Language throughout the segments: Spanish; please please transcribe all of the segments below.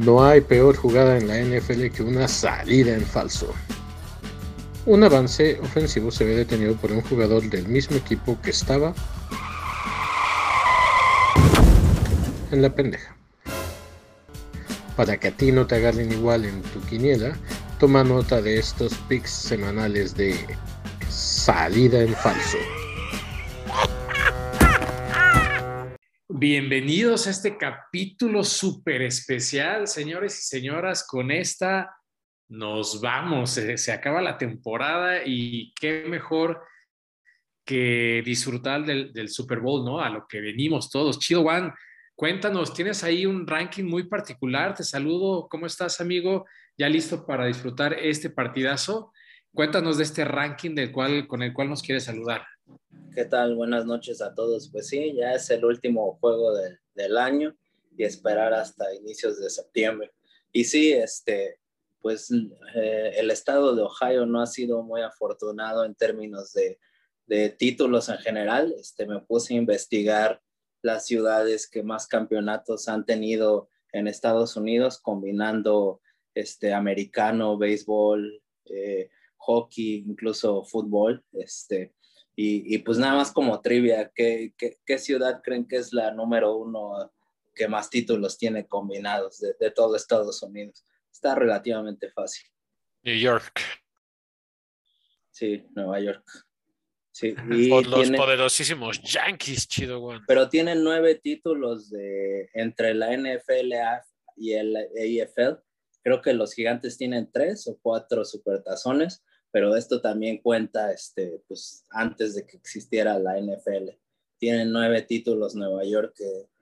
No hay peor jugada en la NFL que una salida en falso. Un avance ofensivo se ve detenido por un jugador del mismo equipo que estaba en la pendeja. Para que a ti no te agarren igual en tu quiniela, toma nota de estos picks semanales de salida en falso. Bienvenidos a este capítulo súper especial, señores y señoras. Con esta nos vamos, se, acaba la temporada y qué mejor que disfrutar del, del, Super Bowl, ¿no? A lo que venimos todos. Chido Juan, cuéntanos, tienes ahí un ranking muy particular. Te saludo, ¿cómo estás, amigo? ¿Ya listo para disfrutar este partidazo? Cuéntanos de este ranking del cual, con el cual nos quieres saludar. ¿Qué tal? Buenas noches a todos. Pues sí, ya es el último juego del año y esperar hasta inicios de septiembre. Y sí, este, pues eh, el estado de Ohio no ha sido muy afortunado en términos de, de, títulos en general. Este, me puse a investigar las ciudades que más campeonatos han tenido en Estados Unidos, combinando este, americano, béisbol, eh, hockey, incluso fútbol. Este, y, pues nada más como trivia, ¿qué, ¿qué, ciudad creen que es la número uno que más títulos tiene combinados de, de todo Estados Unidos? Está relativamente fácil. New York. Sí, Nueva York. Sí, Por los poderosísimos Yankees, chido, güey. Pero tienen nueve títulos de, entre la NFL y el AFL. Creo que los gigantes tienen tres o cuatro supertazones pero esto también cuenta este, pues, antes de que existiera la NFL. Tienen nueve títulos Nueva York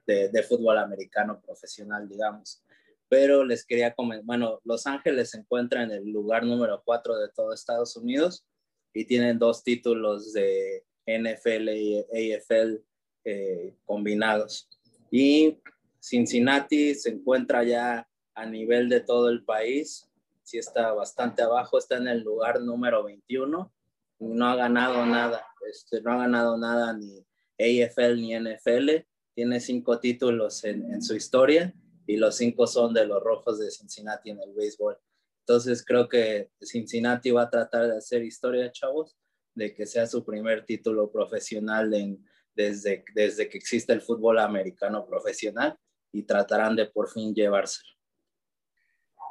de, de fútbol americano profesional, digamos. Pero les quería comentar, bueno, Los Ángeles se encuentra en el lugar número cuatro de todo Estados Unidos y tienen dos títulos de NFL y AFL eh, combinados. Y Cincinnati se encuentra ya a nivel de todo el país sí está bastante abajo, está en el lugar número 21, no ha ganado nada, este, no ha ganado nada ni AFL ni NFL, tiene cinco títulos en, en su historia y los cinco son de los rojos de Cincinnati en el béisbol. Entonces creo que Cincinnati va a tratar de hacer historia, chavos, de que sea su primer título profesional en, desde, desde que existe el fútbol americano profesional y tratarán de por fin llevárselo.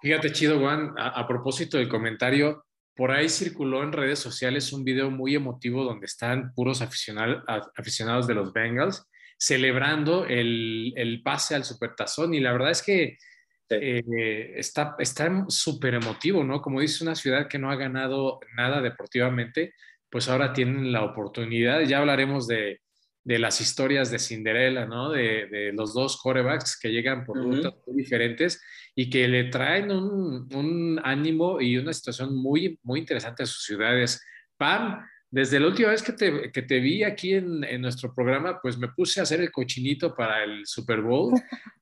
Fíjate, chido, Juan, a, propósito del comentario, por ahí circuló en redes sociales un video muy emotivo donde están puros aficionados de los Bengals celebrando el, pase al Supertazón y la verdad es que eh, está súper emotivo, ¿no? Como dice una ciudad que no ha ganado nada deportivamente, pues ahora tienen la oportunidad, ya hablaremos de, las historias de Cinderella, ¿no? De, los dos corebacks que llegan por rutas muy diferentes y que le traen un, ánimo y una situación muy, muy interesante a sus ciudades. Pam, desde la última vez que te, que te vi aquí en, en, nuestro programa, pues me puse a hacer el cochinito para el Super Bowl,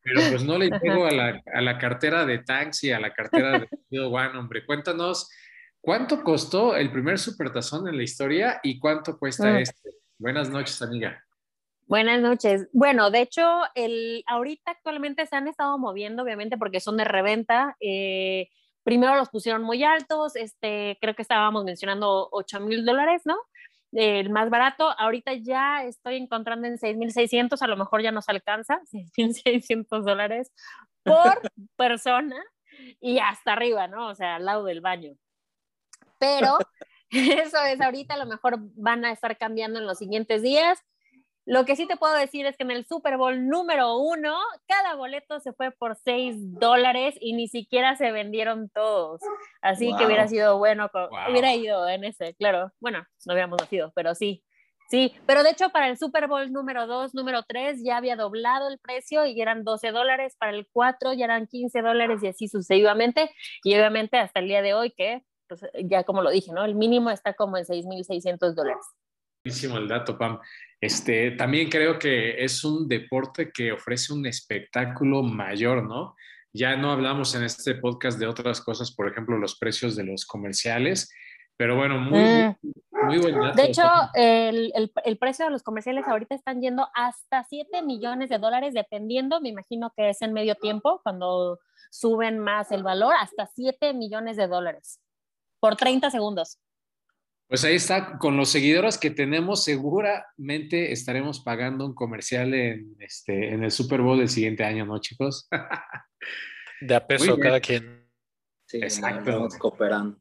pero pues no le llego a la, a la cartera de Tanks y a la cartera de One, hombre. Cuéntanos, ¿cuánto costó el primer supertazón en la historia y cuánto cuesta mm. este? Buenas noches, amiga. Buenas noches. Bueno, de hecho, el, ahorita actualmente se han estado moviendo, obviamente, porque son de reventa. Eh, primero los pusieron muy altos, este, creo que estábamos mencionando 8 mil dólares, ¿no? El más barato. Ahorita ya estoy encontrando en 6,600, a lo mejor ya nos alcanza, 6,600 dólares por persona y hasta arriba, ¿no? O sea, al lado del baño. Pero eso es ahorita, a lo mejor van a estar cambiando en los siguientes días lo que sí te puedo decir es que en el Super Bowl número uno, cada boleto se fue por 6 dólares y ni siquiera se vendieron todos. Así que hubiera sido bueno, hubiera ido en ese, claro. Bueno, no habíamos nacido, pero sí. Sí, pero de hecho para el Super Bowl número 2, número 3 ya había doblado el precio y eran 12 dólares, para el 4 ya eran 15 dólares y así sucesivamente. Y obviamente hasta el día de hoy que, pues, ya como lo dije, ¿no? El mínimo está como en 6.600 dólares. Buenísimo el dato, Pam. Este, también creo que es un deporte que ofrece un espectáculo mayor, ¿no? Ya no hablamos en este podcast de otras cosas, por ejemplo, los precios de los comerciales, pero bueno, muy, mm. Muy buen dato. De hecho, el, el, el, precio de los comerciales ahorita están yendo hasta 7 millones de dólares, dependiendo, me imagino que es en medio tiempo, cuando suben más el valor, hasta 7 millones de dólares por 30 segundos. Pues ahí está, con los seguidores que tenemos, seguramente estaremos pagando un comercial en, este, en el Super Bowl del siguiente año, ¿no, chicos? De a peso cada quien. Sí, Exacto. cooperando.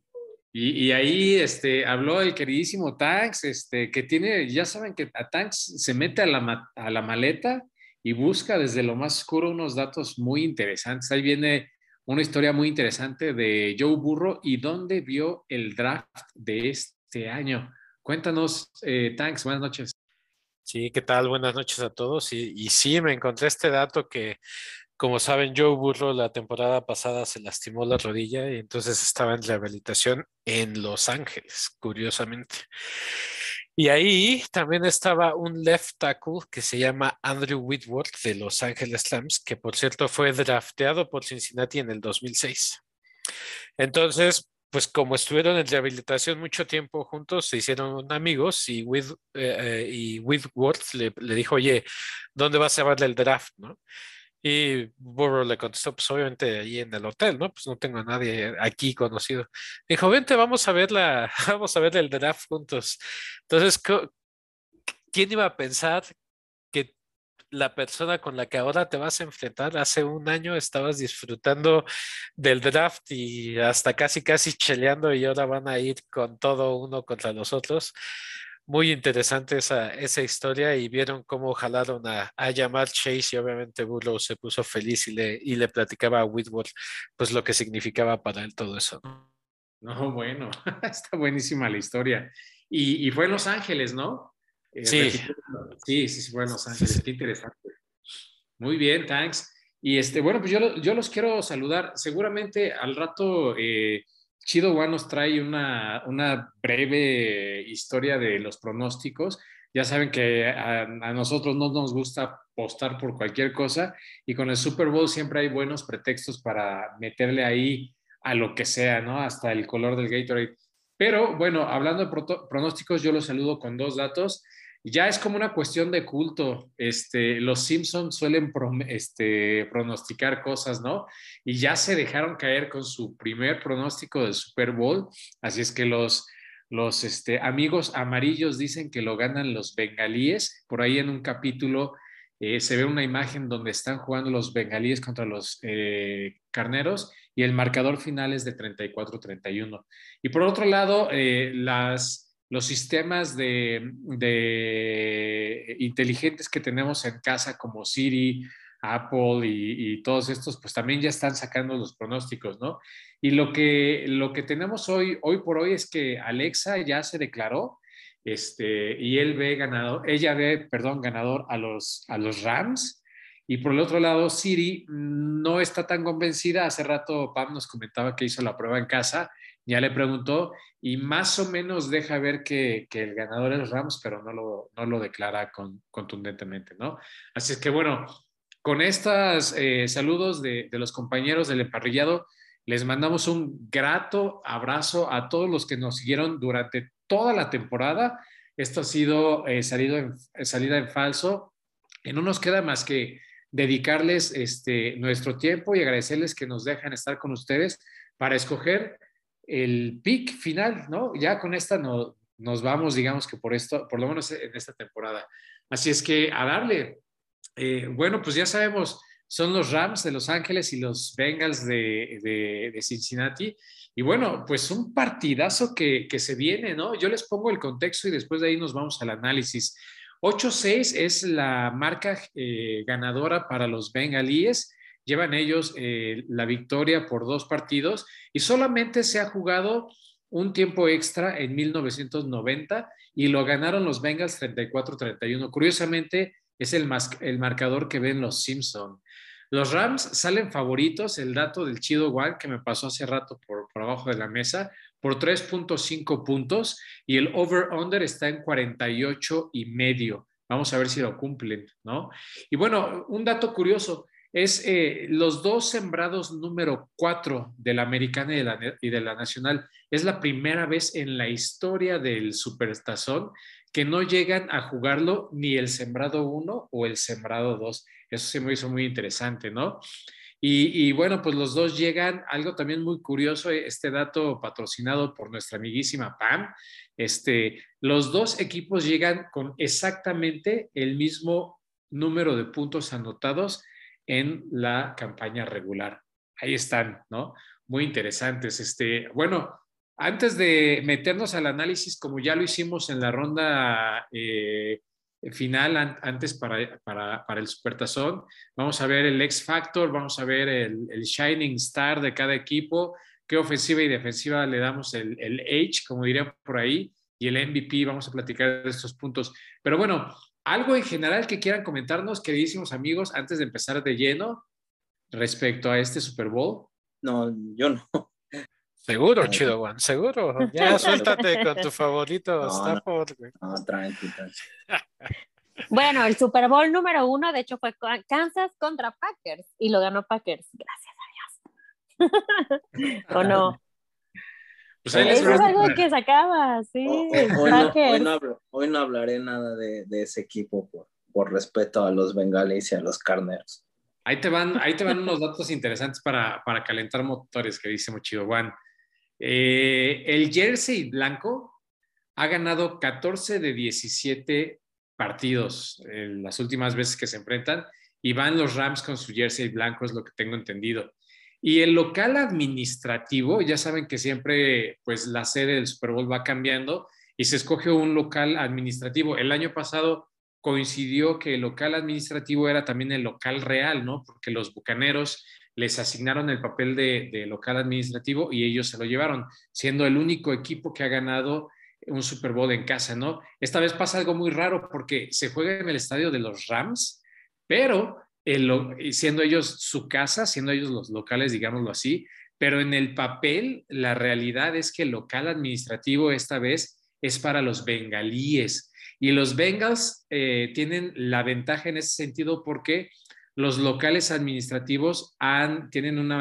Y, y, ahí este, habló el queridísimo Tanks, este, que tiene, ya saben que a Tanks se mete a la, a la maleta y busca desde lo más oscuro unos datos muy interesantes. Ahí viene una historia muy interesante de Joe Burro y dónde vio el draft de este año. Cuéntanos, eh, Tanks, buenas noches. Sí, ¿qué tal? Buenas noches a todos. Y, y sí, me encontré este dato que como saben, Joe Burrow la temporada pasada se lastimó la rodilla y entonces estaba en rehabilitación en Los Ángeles, curiosamente. Y ahí también estaba un left tackle que se llama Andrew Whitworth de Los Ángeles Rams, que por cierto fue drafteado por Cincinnati en el 2006. Entonces, pues como estuvieron en rehabilitación mucho tiempo juntos, se hicieron amigos y, With, eh, eh, y Whitworth le, le, dijo, oye, ¿dónde vas a llevarle el draft? ¿no? Y Burrow le contestó, pues obviamente ahí en el hotel, ¿no? Pues no tengo a nadie aquí conocido. Dijo, vente, vamos a ver la, vamos a ver el draft juntos. Entonces, ¿quién iba a pensar la persona con la que ahora te vas a enfrentar hace un año estabas disfrutando del draft y hasta casi casi cheleando y ahora van a ir con todo uno contra los otros? muy interesante esa, esa historia y vieron cómo jalaron a, a llamar Chase y obviamente Burrow se puso feliz y le, y le platicaba a Whitworth pues lo que significaba para él todo eso. No, bueno, está buenísima la historia. Y, y fue en Los Ángeles, ¿no? Eh, sí. sí, sí, fue en Los Ángeles, qué interesante. Muy bien, thanks. Y este, bueno, pues yo, yo los quiero saludar. Seguramente al rato eh, Chido One nos trae una, una, breve historia de los pronósticos. Ya saben que a, a, nosotros no nos gusta postar por cualquier cosa y con el Super Bowl siempre hay buenos pretextos para meterle ahí a lo que sea, ¿no? Hasta el color del Gatorade. Pero bueno, hablando de pronósticos, yo los saludo con dos datos ya es como una cuestión de culto. Este, los Simpsons suelen este, pronosticar cosas, ¿no? Y ya se dejaron caer con su primer pronóstico del Super Bowl. Así es que los, este, amigos amarillos dicen que lo ganan los bengalíes. Por ahí en un capítulo eh, se ve una imagen donde están jugando los bengalíes contra los eh, carneros y el marcador final es de 34-31. Y por otro lado, eh, las los sistemas de, inteligentes que tenemos en casa como Siri, Apple y, todos estos, pues también ya están sacando los pronósticos, ¿no? Y lo que, lo que tenemos hoy, hoy por hoy es que Alexa ya se declaró este, y él ve ganador, ella ve, perdón, ganador a los, a los Rams. Y por el otro lado, Siri no está tan convencida. Hace rato Pam nos comentaba que hizo la prueba en casa ya le preguntó y más o menos deja ver que, que el ganador es Rams, pero no lo, no lo declara con, contundentemente, ¿no? Así es que bueno, con estos eh, saludos de, de, los compañeros del emparrillado, les mandamos un grato abrazo a todos los que nos siguieron durante toda la temporada. Esto ha sido eh, salido en, salida en falso. Y no nos queda más que dedicarles este, nuestro tiempo y agradecerles que nos dejan estar con ustedes para escoger el pick final, ¿no? Ya con esta no, nos vamos, digamos que por esto, por lo menos en esta temporada. Así es que a darle. Eh, bueno, pues ya sabemos, son los Rams de Los Ángeles y los Bengals de, Cincinnati. Y bueno, pues un partidazo que, que, se viene, ¿no? Yo les pongo el contexto y después de ahí nos vamos al análisis. 8-6 es la marca eh, ganadora para los bengalíes llevan ellos eh, la victoria por dos partidos y solamente se ha jugado un tiempo extra en 1990 y lo ganaron los Bengals 34-31. Curiosamente, es el, el marcador que ven los Simpson. Los Rams salen favoritos, el dato del Chido One que me pasó hace rato por, por abajo de la mesa, por 3.5 puntos y el over-under está en 48 y medio. Vamos a ver si lo cumplen, ¿no? Y bueno, un dato curioso, es eh, los dos sembrados número cuatro de la americana y de la, y nacional. Es la primera vez en la historia del Supertazón que no llegan a jugarlo ni el sembrado uno o el sembrado dos. Eso se me hizo muy interesante, ¿no? Y, bueno, pues los dos llegan, algo también muy curioso, este dato patrocinado por nuestra amiguísima Pam, este, los dos equipos llegan con exactamente el mismo número de puntos anotados en la campaña regular. Ahí están, ¿no? Muy interesantes. Este, bueno, antes de meternos al análisis, como ya lo hicimos en la ronda eh, final antes para, para, para, el Supertazón. Vamos a ver el X Factor, vamos a ver el, el, Shining Star de cada equipo, qué ofensiva y defensiva le damos el, el H, como diría por ahí, y el MVP, vamos a platicar de estos puntos. Pero bueno, algo en general que quieran comentarnos, queridísimos amigos, antes de empezar de lleno respecto a este Super Bowl. No, yo no. Seguro, Chido Juan, seguro. Ya suéltate con tu favorito no, Stafford. No, tranqui, Bueno, el Super Bowl número uno, de hecho, fue Kansas contra Packers y lo ganó Packers. Gracias a Dios. ¿O no? Pues Eso es algo que sacaba, sí. Hoy, hoy, no, hoy, no hablo, hoy, no, hablaré nada de, de ese equipo por, por, respeto a los bengalis y a los carneros. Ahí te van, ahí te van unos datos interesantes para, para calentar motores que dice Mochido Juan. Eh, el jersey blanco ha ganado 14 de 17 partidos en las últimas veces que se enfrentan y van los Rams con su jersey blanco, es lo que tengo entendido. Y el local administrativo, ya saben que siempre pues la sede del Super Bowl va cambiando y se escoge un local administrativo. El año pasado coincidió que el local administrativo era también el local real, ¿no? Porque los bucaneros les asignaron el papel de, local administrativo y ellos se lo llevaron, siendo el único equipo que ha ganado un Super Bowl en casa, ¿no? Esta vez pasa algo muy raro porque se juega en el estadio de los Rams, pero siendo ellos su casa, siendo ellos los locales, digámoslo así, pero en el papel la realidad es que el local administrativo esta vez es para los bengalíes. Y los Bengals eh, tienen la ventaja en ese sentido porque los locales administrativos tienen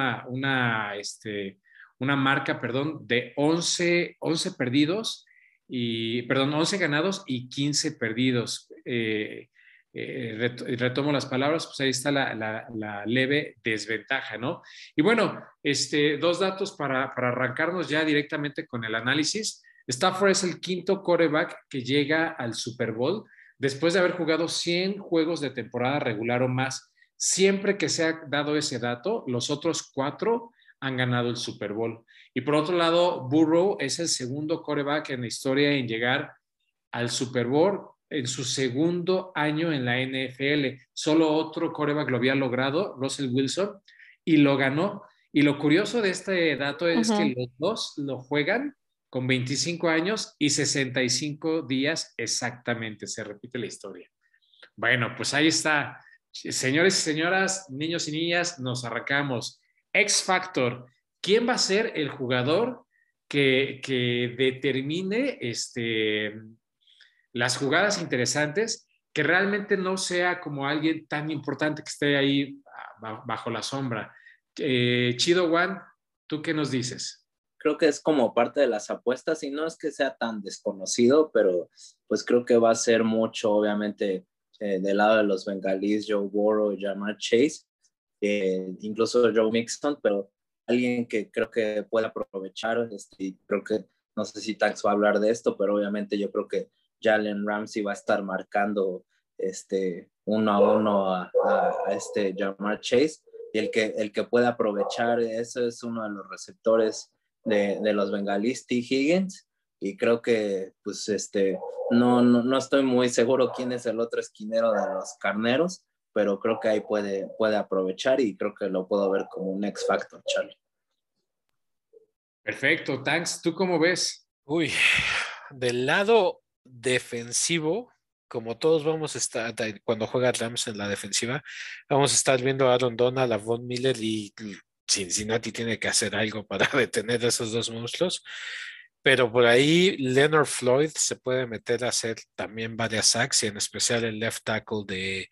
este, una marca, perdón, de 11, 11 perdidos y, perdón, 11 ganados y 15 perdidos. Eh, eh, retomo las palabras, pues ahí está la, la, leve desventaja, ¿no? Y bueno, este, dos datos para, para, arrancarnos ya directamente con el análisis. Stafford es el quinto coreback que llega al Super Bowl después de haber jugado 100 juegos de temporada regular o más. Siempre que se ha dado ese dato, los otros cuatro han ganado el Super Bowl. Y por otro lado, Burrow es el segundo coreback en la historia en llegar al Super Bowl en su segundo año en la NFL. Solo otro coreback lo había logrado, Russell Wilson, y lo ganó. Y lo curioso de este dato es que los dos lo juegan con 25 años y 65 días exactamente. Se repite la historia. Bueno, pues ahí está. Señores y señoras, niños y niñas, nos arrancamos. X Factor, ¿quién va a ser el jugador que, determine este, las jugadas interesantes, que realmente no sea como alguien tan importante que esté ahí ah, bajo la sombra? Eh, Chido Juan, ¿tú qué nos dices? Creo que es como parte de las apuestas y no es que sea tan desconocido, pero pues creo que va a ser mucho, obviamente, eh, del lado de los bengalíes, Joe Burrow, Jamar Chase, eh, incluso Joe Mixon, pero alguien que creo que puede aprovechar, este, creo que, no sé si Tax va a hablar de esto, pero obviamente yo creo que Jalen Ramsey va a estar marcando este, uno a uno a, este Jamar Chase, y el que, el que puede aprovechar eso es uno de los receptores de, de los bengalíes, T. Higgins, y creo que pues este no, no, estoy muy seguro quién es el otro esquinero de los carneros, pero creo que ahí puede, puede aprovechar y creo que lo puedo ver como un X Factor, Charlie. Perfecto, thanks. ¿Tú cómo ves? Uy, del lado defensivo, como todos vamos a estar, cuando juega Rams en la defensiva, vamos a estar viendo a Aaron Donald, a Von Miller y Cincinnati tiene que hacer algo para detener a esos dos monstruos. Pero por ahí Leonard Floyd se puede meter a hacer también varias sacks y en especial el left tackle de,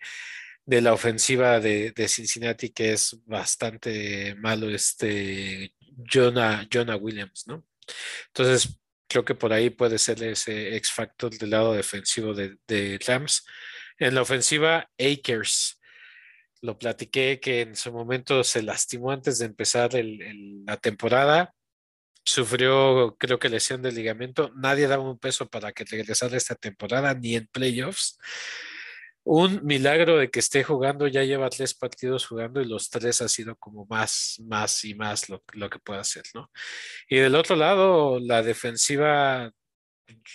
de la ofensiva de, Cincinnati, que es bastante malo este Jonah, Jonah Williams, ¿no? Entonces, creo que por ahí puede ser ese X factor del lado defensivo de, de Rams. En la ofensiva, Akers. Lo platiqué que en su momento se lastimó antes de empezar la temporada. Sufrió, creo que lesión de ligamento. Nadie daba un peso para que regresara esta temporada, ni en playoffs un milagro de que esté jugando, ya lleva tres partidos jugando y los tres ha sido como más, más y más lo, que puede hacer, ¿no? Y del otro lado, la defensiva,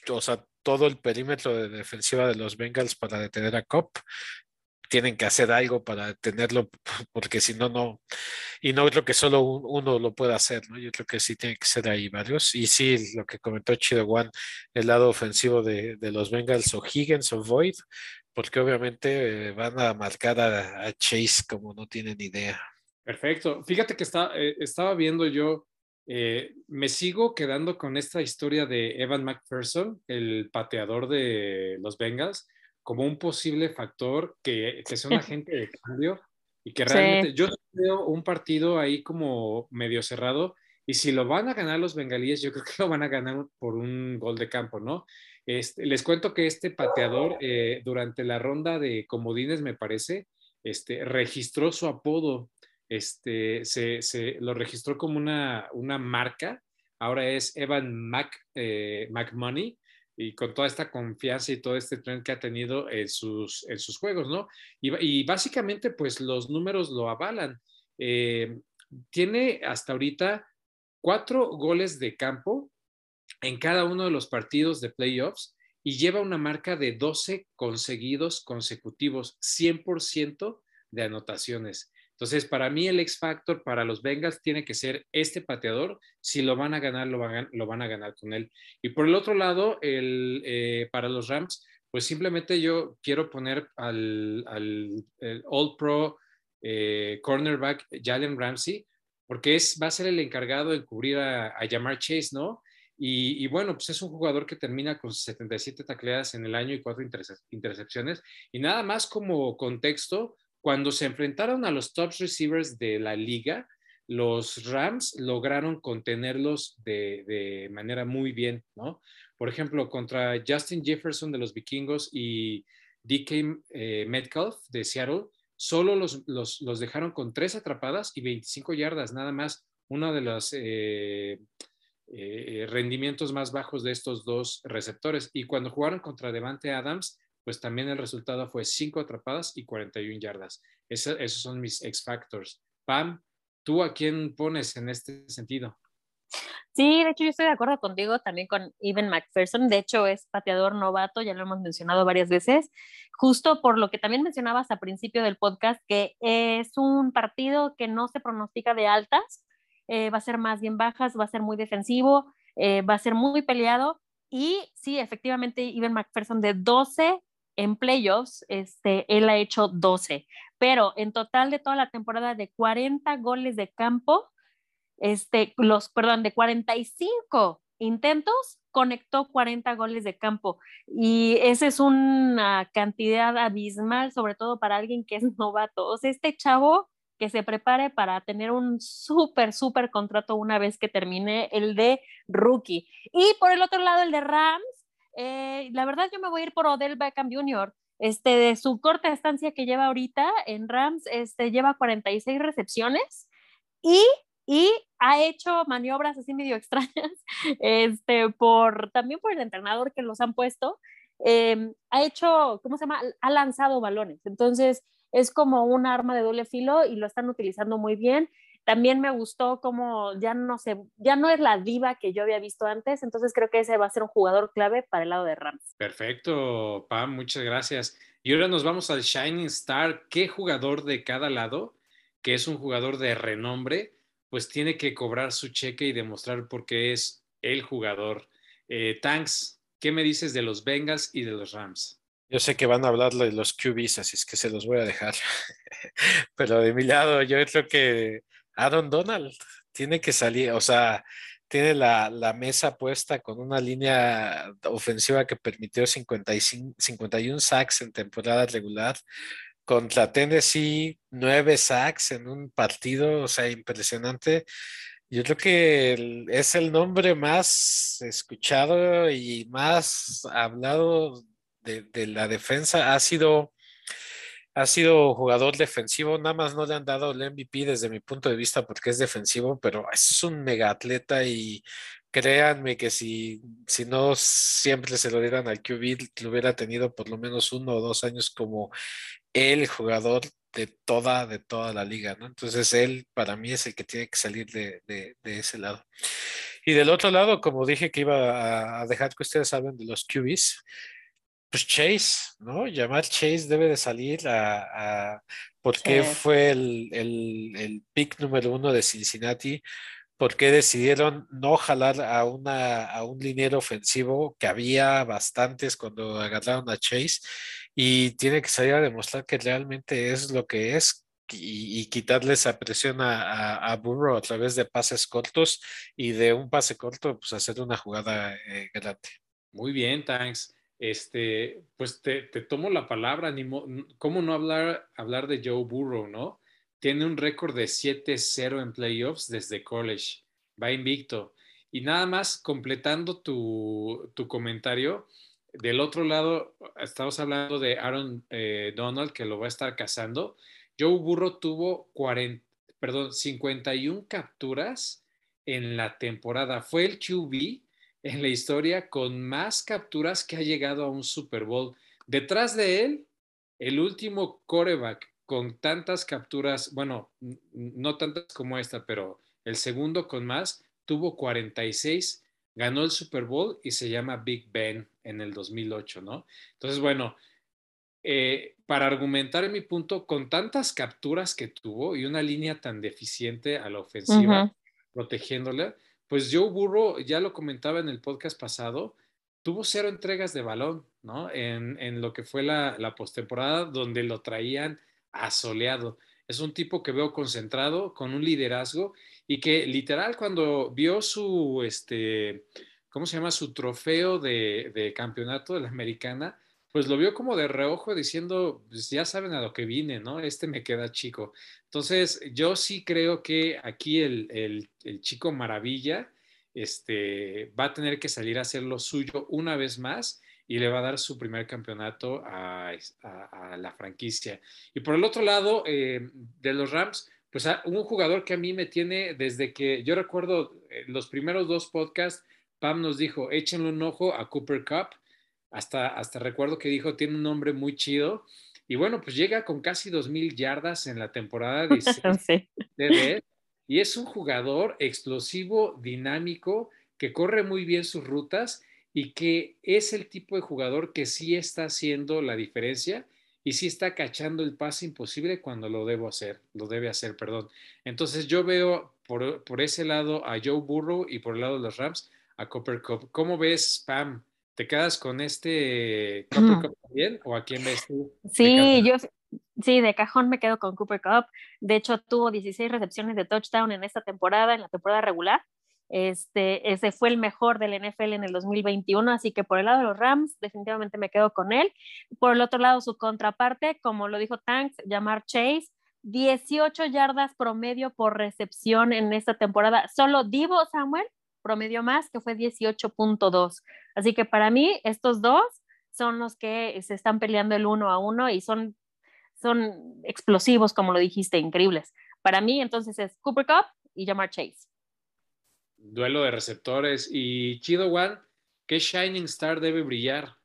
o sea, todo el perímetro de defensiva de los Bengals para detener a Cop, tienen que hacer algo para detenerlo, porque si no, no, y no creo que solo uno lo pueda hacer, ¿no? Yo creo que sí tiene que ser ahí varios. Y sí, lo que comentó Chido One, el lado ofensivo de, de los Bengals o Higgins o Void, porque obviamente eh, van a marcar a, Chase como no tienen idea. Perfecto. Fíjate que está, eh, estaba viendo yo, eh, me sigo quedando con esta historia de Evan McPherson, el pateador de los Bengals, como un posible factor que, que sea un agente de cambio y que realmente yo veo un partido ahí como medio cerrado y si lo van a ganar los bengalíes, yo creo que lo van a ganar por un gol de campo, ¿no? Este, les cuento que este pateador eh, durante la ronda de comodines, me parece, este, registró su apodo, este, se, lo registró como una, una, marca, ahora es Evan Mac, eh, McMoney, y con toda esta confianza y todo este tren que ha tenido en sus, en sus juegos, ¿no? Y, básicamente, pues los números lo avalan. Eh, tiene hasta ahorita cuatro goles de campo en cada uno de los partidos de playoffs y lleva una marca de 12 conseguidos consecutivos, 100% de anotaciones. Entonces, para mí el X Factor para los Bengals tiene que ser este pateador. Si lo van a ganar, lo van, a ganar con él. Y por el otro lado, el, eh, para los Rams, pues simplemente yo quiero poner al, al All Pro eh, cornerback Jalen Ramsey, porque es, va a ser el encargado de cubrir a, a Jamar Chase, ¿no? Y, bueno, pues es un jugador que termina con 77 tacleadas en el año y cuatro intercepciones. Y nada más como contexto, cuando se enfrentaron a los top receivers de la liga, los Rams lograron contenerlos de, manera muy bien, ¿no? Por ejemplo, contra Justin Jefferson de los Vikingos y DK eh, Metcalf de Seattle, solo los, los, dejaron con tres atrapadas y 25 yardas, nada más. Una de las eh, eh, rendimientos más bajos de estos dos receptores. Y cuando jugaron contra Devante Adams, pues también el resultado fue 5 atrapadas y 41 yardas. esos son mis X Factors. Pam, ¿tú a quién pones en este sentido? Sí, de hecho yo estoy de acuerdo contigo también con Evan McPherson. De hecho es pateador novato, ya lo hemos mencionado varias veces, justo por lo que también mencionabas al principio del podcast, que es un partido que no se pronostica de altas, eh, va a ser más bien bajas, va a ser muy defensivo, eh, va a ser muy peleado. Y sí, efectivamente, Ivan McPherson de 12 en playoffs, este, él ha hecho 12, pero en total de toda la temporada de 40 goles de campo, este, los, perdón, de 45 intentos, conectó 40 goles de campo. Y esa es una cantidad abismal, sobre todo para alguien que es novato. O sea, este chavo que se prepare para tener un súper, súper contrato una vez que termine el de rookie. Y por el otro lado, el de Rams, eh, la verdad yo me voy a ir por Odell Beckham Jr. Este, de su corta estancia que lleva ahorita en Rams, este, lleva 46 recepciones y, y ha hecho maniobras así medio extrañas, este, por, también por el entrenador que los han puesto, em, ha hecho, ¿cómo se llama? Ha lanzado balones. Entonces, es como un arma de doble filo y lo están utilizando muy bien. También me gustó como ya no sé, ya no es la diva que yo había visto antes, entonces creo que ese va a ser un jugador clave para el lado de Rams. Perfecto, Pam, muchas gracias. Y ahora nos vamos al Shining Star. ¿Qué jugador de cada lado, que es un jugador de renombre, pues tiene que cobrar su cheque y demostrar por qué es el jugador? Eh, Tanks, ¿qué me dices de los Bengals y de los Rams? Yo sé que van a hablar de los QBs, así es que se los voy a dejar. Pero de mi lado, yo creo que Aaron Donald tiene que salir, o sea, tiene la, mesa puesta con una línea ofensiva que permitió 55, 51 sacks en temporada regular, contra Tennessee, nueve sacks en un partido, o sea, impresionante. Yo creo que es el nombre más escuchado y más hablado de, la defensa. Ha sido, ha sido jugador defensivo, nada más no le han dado el MVP desde mi punto de vista porque es defensivo, pero es un mega atleta y créanme que si, si no siempre se lo dieran al QB, lo hubiera tenido por lo menos uno o dos años como el jugador de toda, de toda la liga, ¿no? Entonces él para mí es el que tiene que salir de, ese lado. Y del otro lado, como dije que iba a, dejar que ustedes saben de los QBs, pues Chase, ¿no? Llamar Chase debe de salir a, porque fue el, el, el, pick número uno de Cincinnati, porque decidieron no jalar a, una, a un liniero ofensivo que había bastantes cuando agarraron a Chase y tiene que salir a demostrar que realmente es lo que es y, quitarle esa presión a, a, Burrow a través de pases cortos y de un pase corto, pues hacer una jugada eh, grande. Muy bien, thanks. Este, pues te, tomo la palabra, ¿cómo no hablar, hablar de Joe Burrow, no? Tiene un récord de 7-0 en playoffs desde college, va invicto. Y nada más completando tu, tu comentario, del otro lado, estamos hablando de Aaron eh, Donald, que lo va a estar cazando. Joe Burro tuvo 40, perdón, 51 capturas en la temporada. Fue el QB en la historia con más capturas que ha llegado a un Super Bowl. Detrás de él, el último coreback con tantas capturas, bueno, no tantas como esta, pero el segundo con más, tuvo 46 ganó el Super Bowl y se llama Big Ben en el 2008, ¿no? Entonces, bueno, eh, para argumentar mi punto, con tantas capturas que tuvo y una línea tan deficiente a la ofensiva, protegiéndole, pues Joe Burrow, ya lo comentaba en el podcast pasado, tuvo cero entregas de balón, ¿no? En, lo que fue la, la postemporada, donde lo traían asoleado. Es un tipo que veo concentrado, con un liderazgo y que literal cuando vio su, este, ¿cómo se llama? Su trofeo de, campeonato de la americana, pues lo vio como de reojo diciendo, pues ya saben a lo que vine, ¿no? Este me queda chico. Entonces, yo sí creo que aquí el, chico maravilla este, va a tener que salir a hacer lo suyo una vez más y le va a dar su primer campeonato a, la franquicia. Y por el otro lado, eh, de los Rams, pues un jugador que a mí me tiene desde que yo recuerdo eh, los primeros dos podcasts, Pam nos dijo, échenle un ojo a Cooper Cup, hasta, hasta recuerdo que dijo, tiene un nombre muy chido, y bueno, pues llega con casi 2.000 yardas en la temporada de y es un jugador explosivo, dinámico, que corre muy bien sus rutas y que es el tipo de jugador que sí está haciendo la diferencia y sí está cachando el pase imposible cuando lo debo hacer, lo debe hacer, perdón. Entonces yo veo por, ese lado a Joe Burrow y por el lado de los Rams a Copper Cup. ¿Cómo ves, Pam? ¿Te quedas con este Copper Cup también o a quién ves tú? Sí, yo sí, de cajón me quedo con Cooper Cup. De hecho, tuvo 16 recepciones de touchdown en esta temporada, en la temporada regular. Este, ese fue el mejor del NFL en el 2021, así que por el lado de los Rams, definitivamente me quedo con él. Por el otro lado, su contraparte, como lo dijo Tanks, llamar Chase, 18 yardas promedio por recepción en esta temporada. Solo Divo Samuel promedio más, que fue 18.2. Así que para mí, estos dos son los que se están peleando el uno a uno y son, son explosivos, como lo dijiste, increíbles. Para mí, entonces es Cooper Cup y Jamar Chase duelo de receptores. Y Chido One, ¿qué Shining Star debe brillar?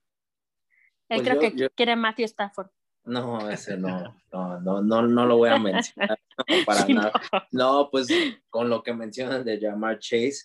Él pues creo que quiere Matthew Stafford. No, ese no, no, no, no, no lo voy a mencionar para nada. No. pues con lo que mencionan de Jamar Chase,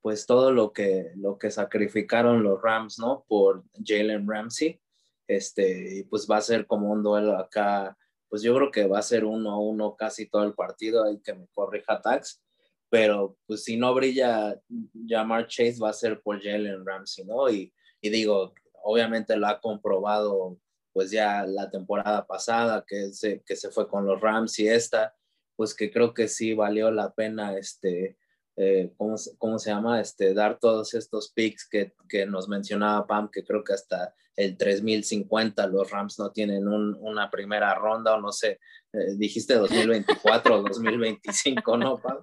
pues todo lo que, lo que sacrificaron los Rams, ¿no? Por Jalen Ramsey, este, y pues va a ser como un duelo acá, pues yo creo que va a ser uno a uno casi todo el partido, hay que me corrija Tax, pero pues si no brilla Jamar Chase va a ser por Jalen Ramsey, ¿no? Y, y, digo, obviamente lo ha comprobado pues ya la temporada pasada que se, que se fue con los Rams y esta, pues que creo que sí valió la pena este, eh, ¿cómo, ¿cómo, se llama? Este, dar todos estos picks que, que, nos mencionaba Pam, que creo que hasta el 3050 los Rams no tienen un, una primera ronda o no sé, eh, dijiste 2024 o 2025, ¿no, Pam?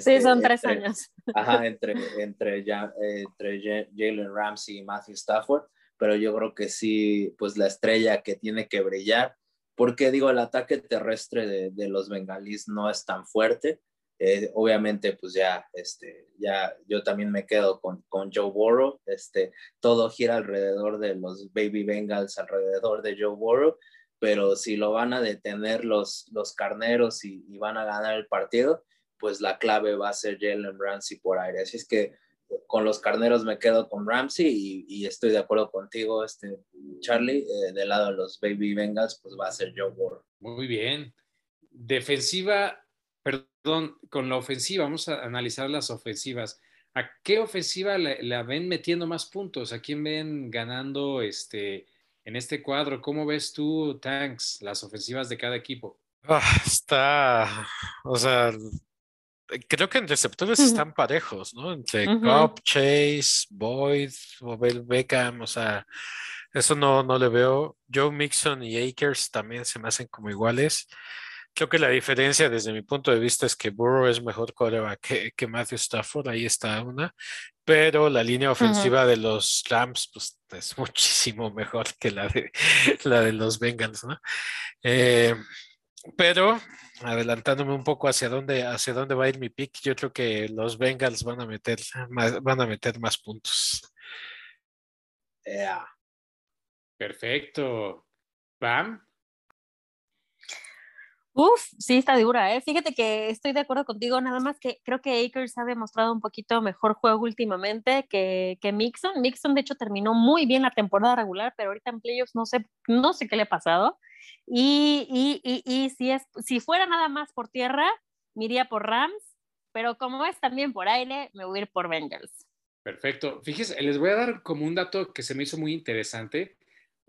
sí, son este, tres años. Ajá, entre, entre, ya, entre Jalen Ramsey y Matthew Stafford, pero yo creo que sí, pues la estrella que tiene que brillar, porque digo, el ataque terrestre de, de los bengalíes no es tan fuerte eh, obviamente, pues ya, este, ya yo también me quedo con, con Joe Burrow. Este, todo gira alrededor de los Baby Bengals, alrededor de Joe Burrow, pero si lo van a detener los, los carneros y, van a ganar el partido, pues la clave va a ser Jalen Ramsey por aire. Así es que con los carneros me quedo con Ramsey y, estoy de acuerdo contigo, este, Charlie, eh, del lado de los Baby Bengals, pues va a ser Joe Burrow. Muy bien. Defensiva Perdón, con la ofensiva, vamos a analizar las ofensivas. ¿A qué ofensiva la, ven metiendo más puntos? ¿A quién ven ganando este, en este cuadro? ¿Cómo ves tú, Tanks, las ofensivas de cada equipo? Ah, está, o sea, creo que en receptores están parejos, ¿no? Entre Cobb, Chase, Boyd, Bobel Beckham, o sea, eso no, no le veo. Joe Mixon y Akers también se me hacen como iguales. Creo que la diferencia desde mi punto de vista es que Burrow es mejor que, que Matthew Stafford, ahí está una, pero la línea ofensiva de los Rams pues, es muchísimo mejor que la de, la de los Bengals, ¿no? Eh, pero adelantándome un poco hacia dónde, hacia dónde va a ir mi pick, yo creo que los Bengals van a meter más, van a meter más puntos. Perfecto. ¿Pam? Uf, sí, está dura, ¿eh? Fíjate que estoy de acuerdo contigo, nada más que creo que Akers ha demostrado un poquito mejor juego últimamente que, que Mixon. Mixon, de hecho, terminó muy bien la temporada regular, pero ahorita en playoffs no sé, no sé qué le ha pasado. Y, y, y, y si, es, si fuera nada más por tierra, me iría por Rams, pero como es también por aire, me voy a ir por Bengals. Perfecto. Fíjese, les voy a dar como un dato que se me hizo muy interesante.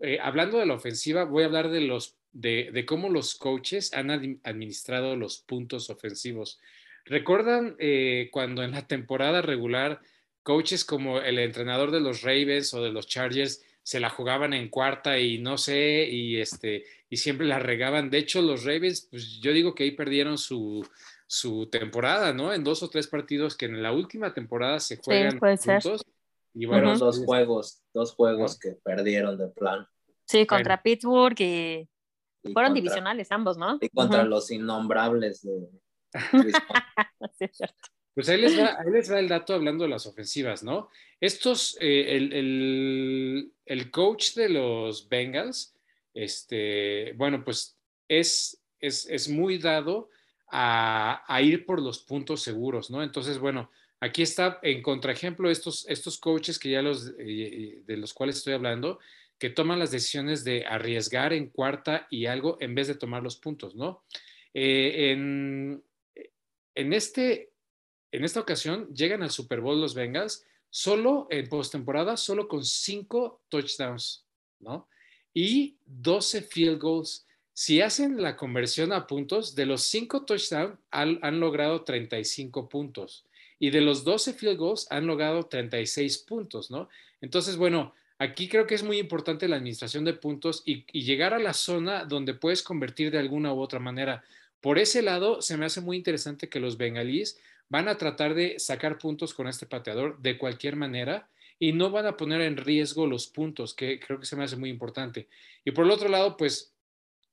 Eh, hablando de la ofensiva, voy a hablar de los de, cómo los coaches han administrado los puntos ofensivos. ¿Recuerdan eh, cuando en la temporada regular coaches como el entrenador de los Ravens o de los Chargers se la jugaban en cuarta y no sé, y, este, y siempre la regaban? De hecho, los Ravens, pues yo digo que ahí perdieron su, su temporada, ¿no? En dos o tres partidos que en la última temporada se juegan. Y bueno, dos juegos, dos juegos que perdieron de plan. Sí, contra Pittsburgh y fueron divisionales ambos, ¿no? Y contra los innombrables de... Pues ahí les, va, ahí les, va, el dato hablando de las ofensivas, ¿no? Estos, eh, el, el, el, coach de los Bengals, este, bueno, pues es, es, es muy dado a, a, ir por los puntos seguros, ¿no? Entonces, bueno, aquí está en contraejemplo estos, estos coaches que ya los, eh, de los cuales estoy hablando, que toman las decisiones de arriesgar en cuarta y algo en vez de tomar los puntos, ¿no? Eh, en, en, este, en esta ocasión llegan al Super Bowl los Bengals solo en postemporada, solo con cinco touchdowns, ¿no? Y 12 field goals. Si hacen la conversión a puntos, de los cinco touchdowns han, han logrado 35 puntos. Y de los 12 field goals han logrado 36 puntos, ¿no? Entonces, bueno, Aquí creo que es muy importante la administración de puntos y, llegar a la zona donde puedes convertir de alguna u otra manera. Por ese lado, se me hace muy interesante que los bengalíes van a tratar de sacar puntos con este pateador de cualquier manera y no van a poner en riesgo los puntos, que creo que se me hace muy importante. Y por el otro lado, pues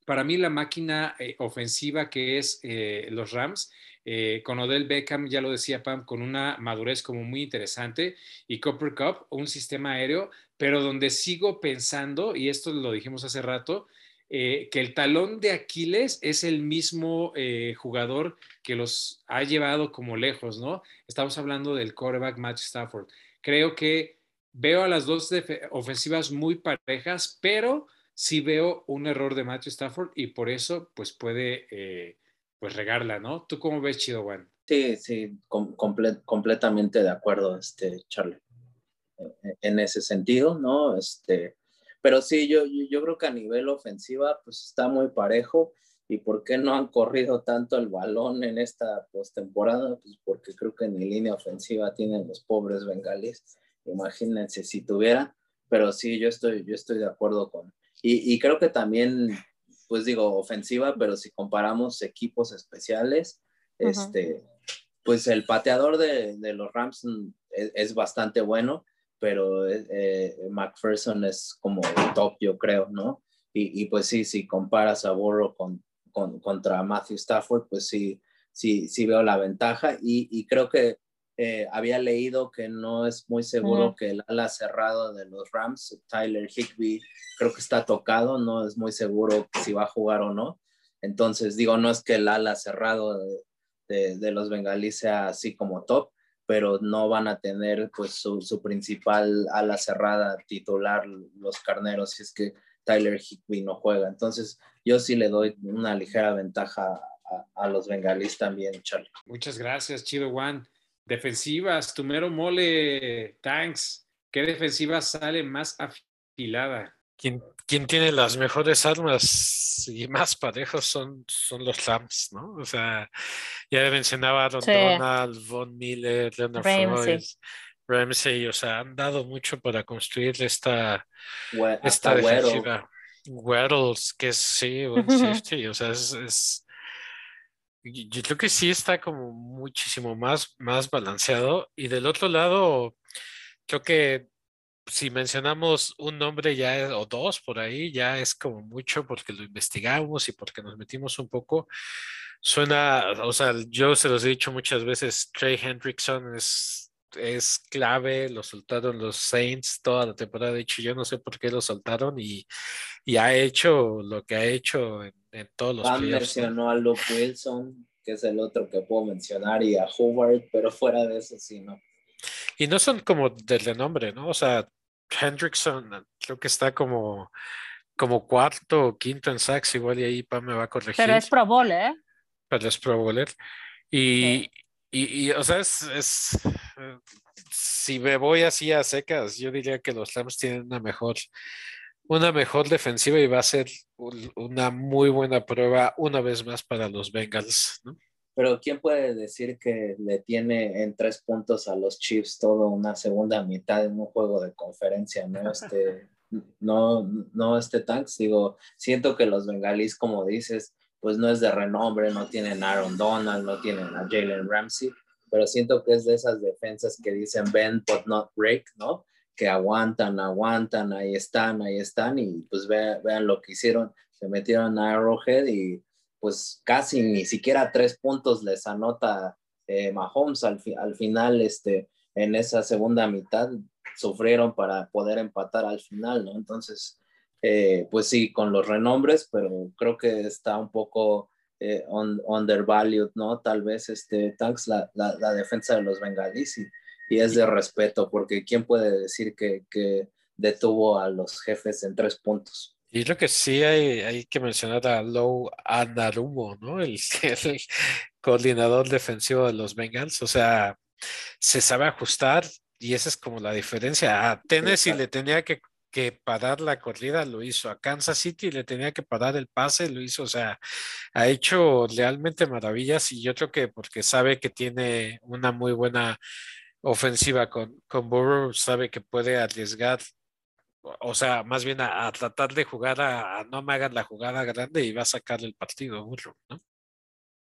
para mí la máquina eh, ofensiva que es eh, los Rams, eh, con Odell Beckham, ya lo decía Pam, con una madurez como muy interesante, y Copper Cup, un sistema aéreo, pero donde sigo pensando, y esto lo dijimos hace rato, que el talón de Aquiles es el mismo jugador que los ha llevado como lejos, ¿no? Estamos hablando del quarterback Matt Stafford. Creo que veo a las dos ofensivas muy parejas, pero sí veo un error de Matthew Stafford y por eso pues puede eh, pues regarla, ¿no? ¿Tú cómo ves, Chido Juan? Sí, sí, completamente de acuerdo, este, Charlie, e-, en ese sentido, ¿no? Este, pero sí, yo, yo creo que a nivel ofensiva pues está muy parejo ¿Y por qué no han corrido tanto el balón en esta postemporada? Pues porque creo que en línea ofensiva tienen los pobres bengalíes. Imagínense si tuvieran, pero sí, yo estoy, yo estoy de acuerdo con. Y, y creo que también, pues digo, ofensiva, pero si comparamos equipos especiales, este, pues el pateador de, de los Rams es, es, bastante bueno, pero eh, McPherson es como el top, yo creo, ¿no? Y, y, pues sí, si comparas a Burrow con, con, contra Matthew Stafford, pues sí, sí, sí veo la ventaja y, y creo que eh, había leído que no es muy seguro que el ala cerrado de los Rams, Tyler Higby, creo que está tocado, no es muy seguro si va a jugar o no. Entonces, digo, no es que el ala cerrado de, de, de los bengalíes sea así como top, pero no van a tener pues su, su, principal ala cerrada titular los carneros si es que Tyler Higby no juega. Entonces, yo sí le doy una ligera ventaja a, a los bengalíes también, Charlie. Muchas gracias, Chido Juan. Defensivas, tu mero mole, Tanks. ¿Qué defensiva sale más afilada? ¿Quién, quién tiene las mejores armas y más parejos son, son los Rams, ¿no? O sea, ya mencionaba a Don sí. Donald, Von Miller, Leonard Floyd, Ramsey, o sea, han dado mucho para construir esta, We esta defensiva. Weddles, que es, sí, buen safety, o sea, es, es, yo creo que sí está como muchísimo más, más balanceado. Y del otro lado, creo que si mencionamos un nombre ya o dos por ahí, ya es como mucho porque lo investigamos y porque nos metimos un poco. Suena, o sea, yo se los he dicho muchas veces, Trey Hendrickson es, es clave, lo soltaron los Saints toda la temporada, de hecho yo no sé por qué lo soltaron y, y ha hecho lo que ha hecho en, en todos los Van mencionó a Luke Wilson, que es el otro que puedo mencionar, y a Howard, pero fuera de eso sí, ¿no? Y no son como de renombre, ¿no? O sea, Hendrickson creo que está como, como cuarto o quinto en sacks, igual y ahí Pam me va a corregir. Pero es Pro Bowl, ¿eh? Pero es Pro Bowler. Y, sí. y, y, o sea, es, es, si me voy así a secas, yo diría que los Rams tienen una mejor, una mejor defensiva y va a ser una muy buena prueba una vez más para los Bengals, ¿no? Pero ¿quién puede decir que le tiene en tres puntos a los Chiefs todo una segunda mitad en un juego de conferencia? No, este, no, no este Tanks, digo, siento que los bengalíes, como dices, pues no es de renombre, no tienen a Aaron Donald, no tienen a Jalen Ramsey, pero siento que es de esas defensas que dicen bend but not break, ¿no? Que aguantan, aguantan, ahí están, ahí están, y pues vean, vean lo que hicieron, se metieron a Arrowhead y pues casi ni siquiera tres puntos les anota eh, Mahomes al, fi al, final, este, en esa segunda mitad sufrieron para poder empatar al final, ¿no? Entonces, eh, pues sí, con los renombres, pero creo que está un poco eh, on, undervalued, ¿no? Tal vez este Tanks, la, la, la defensa de los bengalíes y, y, es de respeto, porque ¿quién puede decir que, que detuvo a los jefes en tres puntos? Y lo que sí hay, hay que mencionar a Lou Anarumo, ¿no? El, el, coordinador defensivo de los Bengals. O sea, se sabe ajustar y esa es como la diferencia. A Tennessee le tenía que, que, parar la corrida, lo hizo. A Kansas City le tenía que parar el pase, lo hizo. O sea, ha hecho realmente maravillas y yo creo que porque sabe que tiene una muy buena ofensiva con, con Burrow, sabe que puede arriesgar o sea, más bien a, tratar de jugar a, no me hagan la jugada grande y va a sacar el partido burro, ¿no?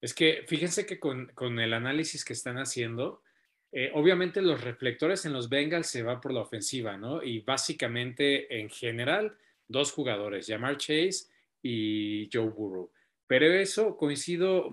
Es que fíjense que con, con el análisis que están haciendo, eh, obviamente los reflectores en los Bengals se va por la ofensiva, ¿no? Y básicamente en general, dos jugadores, Jamar Chase y Joe Burrow. Pero eso coincido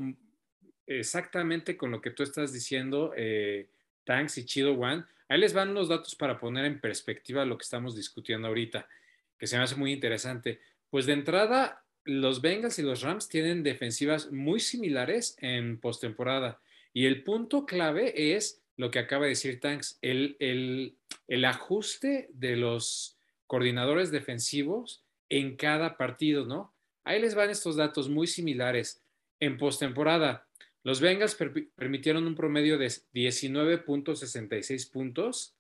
exactamente con lo que tú estás diciendo, eh, Tanks y Chido One Ahí les van los datos para poner en perspectiva lo que estamos discutiendo ahorita, que se me hace muy interesante. Pues de entrada, los Bengals y los Rams tienen defensivas muy similares en postemporada. Y el punto clave es lo que acaba de decir Tanks, el, el, el ajuste de los coordinadores defensivos en cada partido, ¿no? Ahí les van estos datos muy similares. En postemporada, los Bengals per permitieron un promedio de 19.66 puntos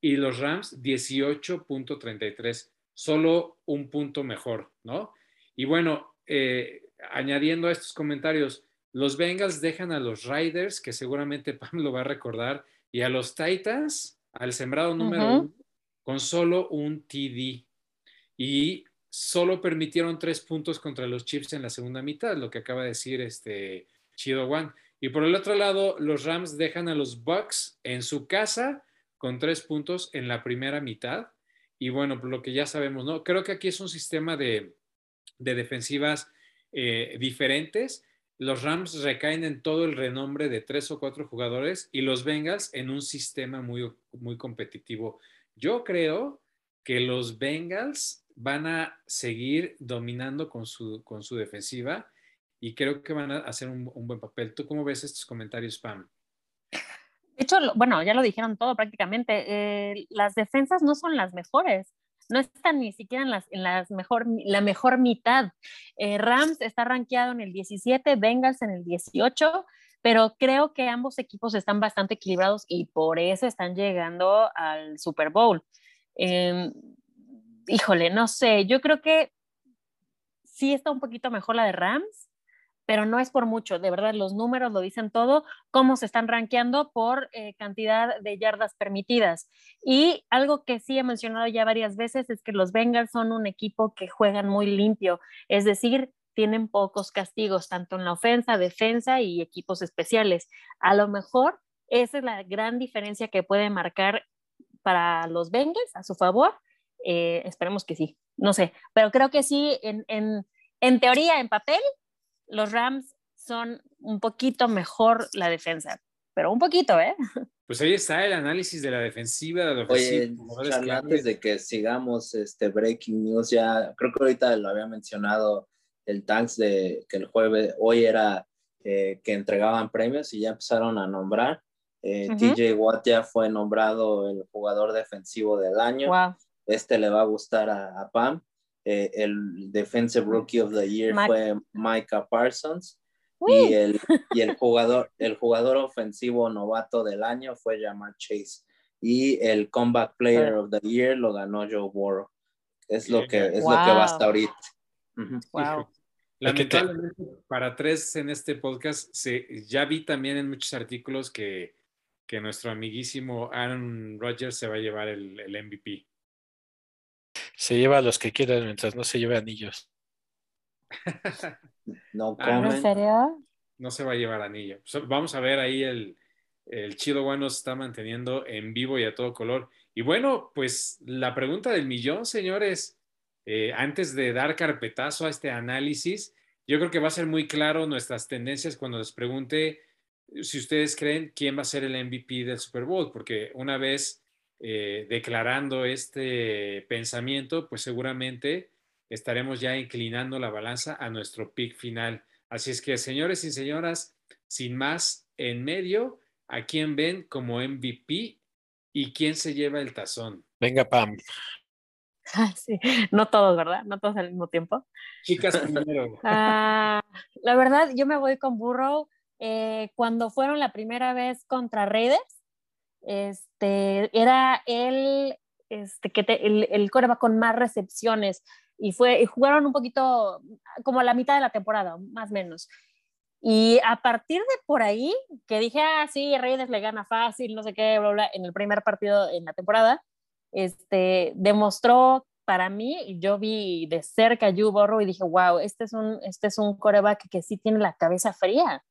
y los Rams 18.33, solo un punto mejor, ¿no? Y bueno, eh, añadiendo a estos comentarios, los Bengals dejan a los Riders, que seguramente Pam lo va a recordar, y a los Titans, al sembrado número uno, con solo un TD. Y solo permitieron tres puntos contra los Chiefs en la segunda mitad, lo que acaba de decir este Chido One. Y por el otro lado, los Rams dejan a los Bucks en su casa con tres puntos en la primera mitad. Y bueno, por lo que ya sabemos, ¿no? Creo que aquí es un sistema de, defensivas eh, diferentes. Los Rams recaen en todo el renombre de tres o cuatro jugadores y los Bengals en un sistema muy, muy competitivo. Yo creo que los Bengals van a seguir dominando con su, con su defensiva y creo que van a hacer un, buen papel. ¿Tú cómo ves estos comentarios, Pam? De hecho, bueno, ya lo dijeron todo prácticamente. Eh, las defensas no son las mejores. No están ni siquiera en, las, en las mejor, la mejor mitad. Eh, Rams está rankeado en el 17, Bengals en el 18, pero creo que ambos equipos están bastante equilibrados y por eso están llegando al Super Bowl. Em, híjole, no sé, yo creo que sí está un poquito mejor la de Rams, pero no es por mucho, de verdad, los números lo dicen todo, cómo se están rankeando por eh, cantidad de yardas permitidas. Y algo que sí he mencionado ya varias veces es que los Bengals son un equipo que juegan muy limpio, es decir, tienen pocos castigos, tanto en la ofensa, defensa y equipos especiales. A lo mejor esa es la gran diferencia que puede marcar para los Bengals a su favor. Eh, esperemos que sí, no sé, pero creo que sí, en, en, en teoría, en papel, los Rams son un poquito mejor la defensa, pero un poquito, ¿eh? Pues ahí está el análisis de la defensiva. De la Oye, antes de que sigamos este breaking news, ya creo que ahorita lo había mencionado el Tanks de que el jueves, hoy era eh, que entregaban premios y ya empezaron a nombrar. Eh, TJ Watt ya fue nombrado el jugador defensivo del año. Este le va a gustar a Pam. Eh, el Defensive Rookie of the Year fue Micah Parsons. Y el, y el, jugador, el jugador ofensivo novato del año fue Jamar Chase. Y el Comeback Player of the Year lo ganó Joe Burrow. Es lo que, es lo que va hasta ahorita. Lamentablemente, para tres en este podcast, se, ya vi también en muchos artículos que, que nuestro amiguísimo Aaron Rodgers se va a llevar el, el MVP. Se lleva a los que quieran mientras no se lleve anillos. no ah, ¿En serio? No se va a llevar anillo. Vamos a ver ahí el, el Chido Bueno se está manteniendo en vivo y a todo color. Y bueno, pues la pregunta del millón, señores, eh, antes de dar carpetazo a este análisis, yo creo que va a ser muy claro nuestras tendencias cuando les pregunte si ustedes creen quién va a ser el MVP del Super Bowl, porque una vez eh, declarando este pensamiento, pues seguramente estaremos ya inclinando la balanza a nuestro pick final. Así es que, señores y señoras, sin más en medio, ¿a quién ven como MVP y quién se lleva el tazón? Venga, Pam. Ah, sí. No todos, ¿verdad? No todos al mismo tiempo. Chicas primero. Ah, la verdad, yo me voy con Burrow. Eh, cuando fueron la primera vez contra Raiders, este, era el, este, que el, el va con más recepciones y, fue, y jugaron un poquito como a la mitad de la temporada, más o menos. Y a partir de por ahí, que dije, ah, sí, Reyes le gana fácil, no sé qué, bla, bla, en el primer partido en la temporada, este, demostró para mí, yo vi de cerca a Yu Borro y dije, wow, este es un, este es un coreback que sí tiene la cabeza fría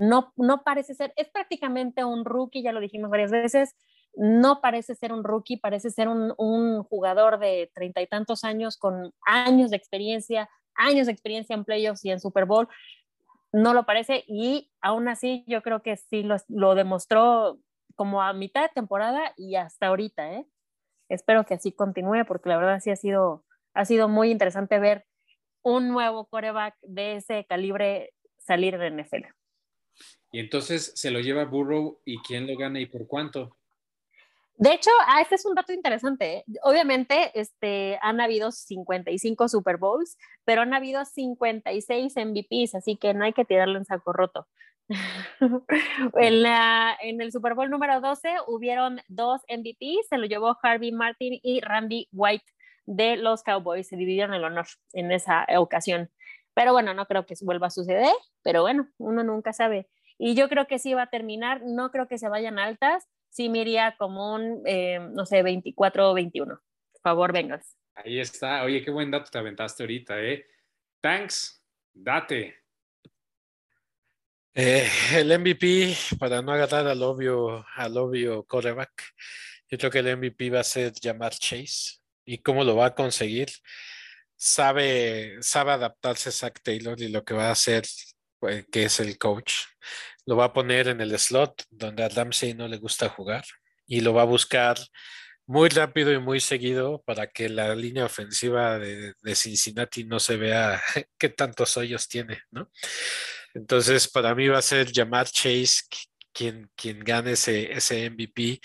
no, no parece ser, es prácticamente un rookie, ya lo dijimos varias veces, no parece ser un rookie, parece ser un, jugador de treinta y tantos años con años de experiencia, años de experiencia en playoffs y en Super Bowl. No lo parece y aún así yo creo que sí lo, demostró como a mitad de temporada y hasta ahorita. ¿eh? Espero que así continúe porque la verdad sí ha sido, ha sido muy interesante ver un nuevo coreback de ese calibre salir de NFL. Y entonces se lo lleva Burrow y quién lo gana y por cuánto. De hecho, ah, este es un dato interesante. ¿eh? Obviamente, este, han habido 55 Super Bowls, pero han habido 56 MVPs, así que no hay que tirarlo en saco roto. en, en, el Super Bowl número 12 hubieron dos MVPs, se lo llevó Harvey Martin y Randy White de los Cowboys, se dividieron el honor en esa ocasión. Pero bueno, no creo que vuelva a suceder, pero bueno, uno nunca sabe. Y yo creo que sí va a terminar, no creo que se vayan altas, sí me iría como un, eh, no sé, 24 o 21. Por favor, vengas. Ahí está. Oye, qué buen dato te aventaste ahorita, ¿eh? Thanks, date. Eh, el MVP, para no agarrar al obvio, al obvio coreback, yo creo que el MVP va a ser llamar Chase. ¿Y cómo lo va a conseguir? Sabe, sabe adaptarse Zach Taylor y lo que va a hacer, pues, que es el coach, lo va a poner en el slot donde a Ramsey no le gusta jugar y lo va a buscar muy rápido y muy seguido para que la línea ofensiva de, de Cincinnati no se vea qué tantos hoyos tiene, ¿no? Entonces, para mí va a ser llamar Chase quien, quien gane ese, ese MVP.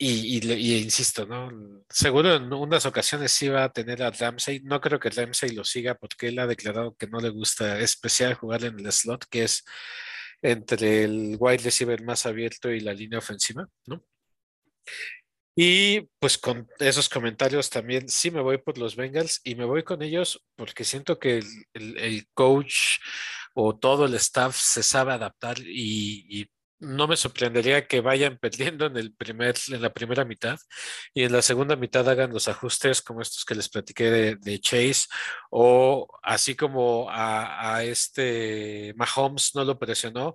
Y, y, insisto, ¿no? Seguro en unas ocasiones sí va a tener a Ramsey. No creo que Ramsey lo siga porque él ha declarado que no le gusta especial jugar en el slot, que es entre el wide receiver más abierto y la línea ofensiva, ¿no? Y pues con esos comentarios también sí me voy por los Bengals y me voy con ellos porque siento que el, coach o todo el staff se sabe adaptar y, no me sorprendería que vayan perdiendo en, el primer, en la primera mitad y en la segunda mitad hagan los ajustes como estos que les platiqué de, Chase o así como a, a este Mahomes no lo presionó,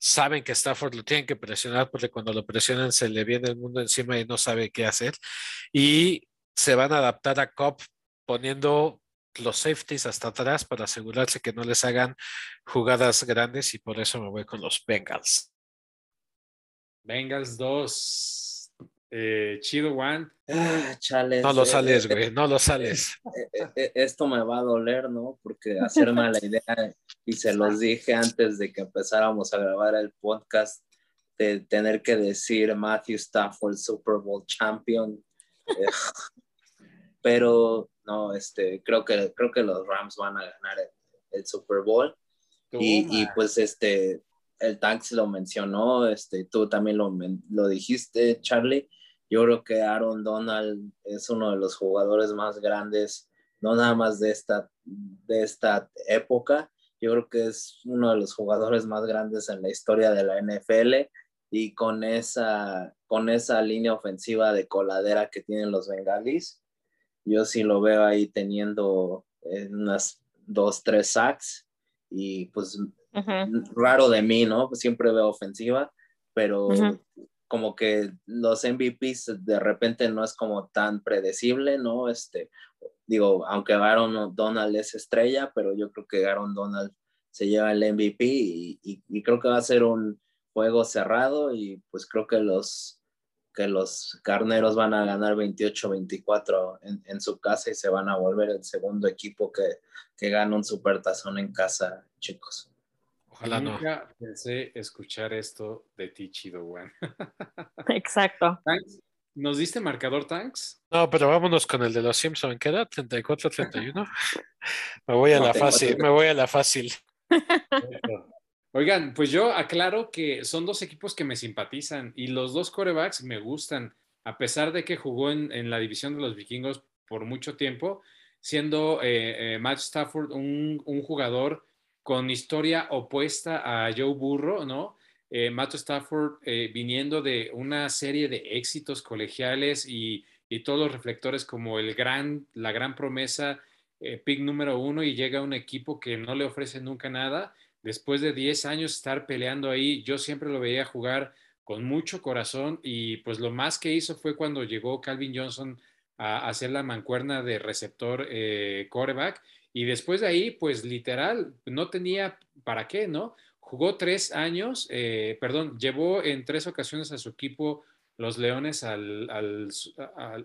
saben que Stafford lo tienen que presionar porque cuando lo presionan se le viene el mundo encima y no sabe qué hacer. Y se van a adaptar a Cop poniendo los safeties hasta atrás para asegurarse que no les hagan jugadas grandes y por eso me voy con los Bengals. Bengals 2. Eh, chido One. Ah, no lo sales, güey, no lo sales. esto me va a doler, ¿no? Porque hacer mala idea, y se los dije antes de que empezáramos a grabar el podcast, de tener que decir Matthew Stafford Super Bowl champion. pero no, este, creo que, creo que los Rams van a ganar el, Super Bowl. Y, y, pues este, el Tanks lo mencionó, este, tú también lo, lo dijiste, Charlie. Yo creo que Aaron Donald es uno de los jugadores más grandes, no nada más de esta, de esta época, yo creo que es uno de los jugadores más grandes en la historia de la NFL y con esa, con esa línea ofensiva de coladera que tienen los bengalis, yo sí lo veo ahí teniendo eh, unas dos, tres sacks y pues raro de mí, ¿no? Siempre veo ofensiva, pero como que los MVPs de repente no es como tan predecible, ¿no? Este, digo, aunque Aaron Donald es estrella, pero yo creo que Aaron Donald se lleva el MVP y, creo que va a ser un juego cerrado y pues creo que los, que los carneros van a ganar 28-24 en, en, su casa y se van a volver el segundo equipo que, que gana un supertazón en casa, chicos. Nunca pensé escuchar esto de ti, Chido, güey. Exacto. ¿Nos diste marcador, Tanks? No, pero vámonos con el de los Simpson. ¿Qué edad? ¿34-31? me voy a la fácil, me voy a la fácil. Oigan, pues yo aclaro que son dos equipos que me simpatizan y los dos corebacks me gustan, a pesar de que jugó en, la división de los vikingos por mucho tiempo, siendo eh, eh, Matt Stafford un, un jugador con historia opuesta a Joe Burro, ¿no? Eh, Matt Stafford eh, viniendo de una serie de éxitos colegiales y, todos los reflectores como el gran, la gran promesa, eh, pick número uno y llega a un equipo que no le ofrece nunca nada. Después de 10 años estar peleando ahí, yo siempre lo veía jugar con mucho corazón y pues lo más que hizo fue cuando llegó Calvin Johnson a hacer la mancuerna de receptor eh, quarterback y después de ahí, pues literal, no tenía para qué, ¿no? Jugó tres años, eh, perdón, llevó en tres ocasiones a su equipo los Leones al,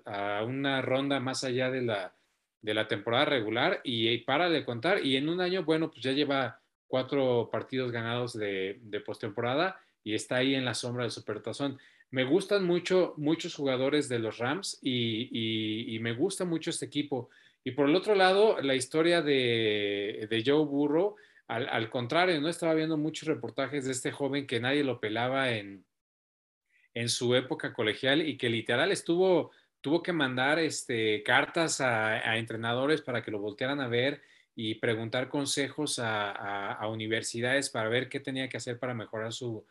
a, una ronda más allá de la, de la temporada regular y, para de contar. Y en un año, bueno, pues ya lleva cuatro partidos ganados de, de postemporada y está ahí en la sombra del Supertazón. Me gustan mucho muchos jugadores de los Rams y, y me gusta mucho este equipo. Y por el otro lado, la historia de, Joe Burrow, al, contrario, ¿no? Estaba viendo muchos reportajes de este joven que nadie lo pelaba en, en su época colegial y que literal estuvo, tuvo que mandar este, cartas a, entrenadores para que lo voltearan a ver y preguntar consejos a, universidades para ver qué tenía que hacer para mejorar su,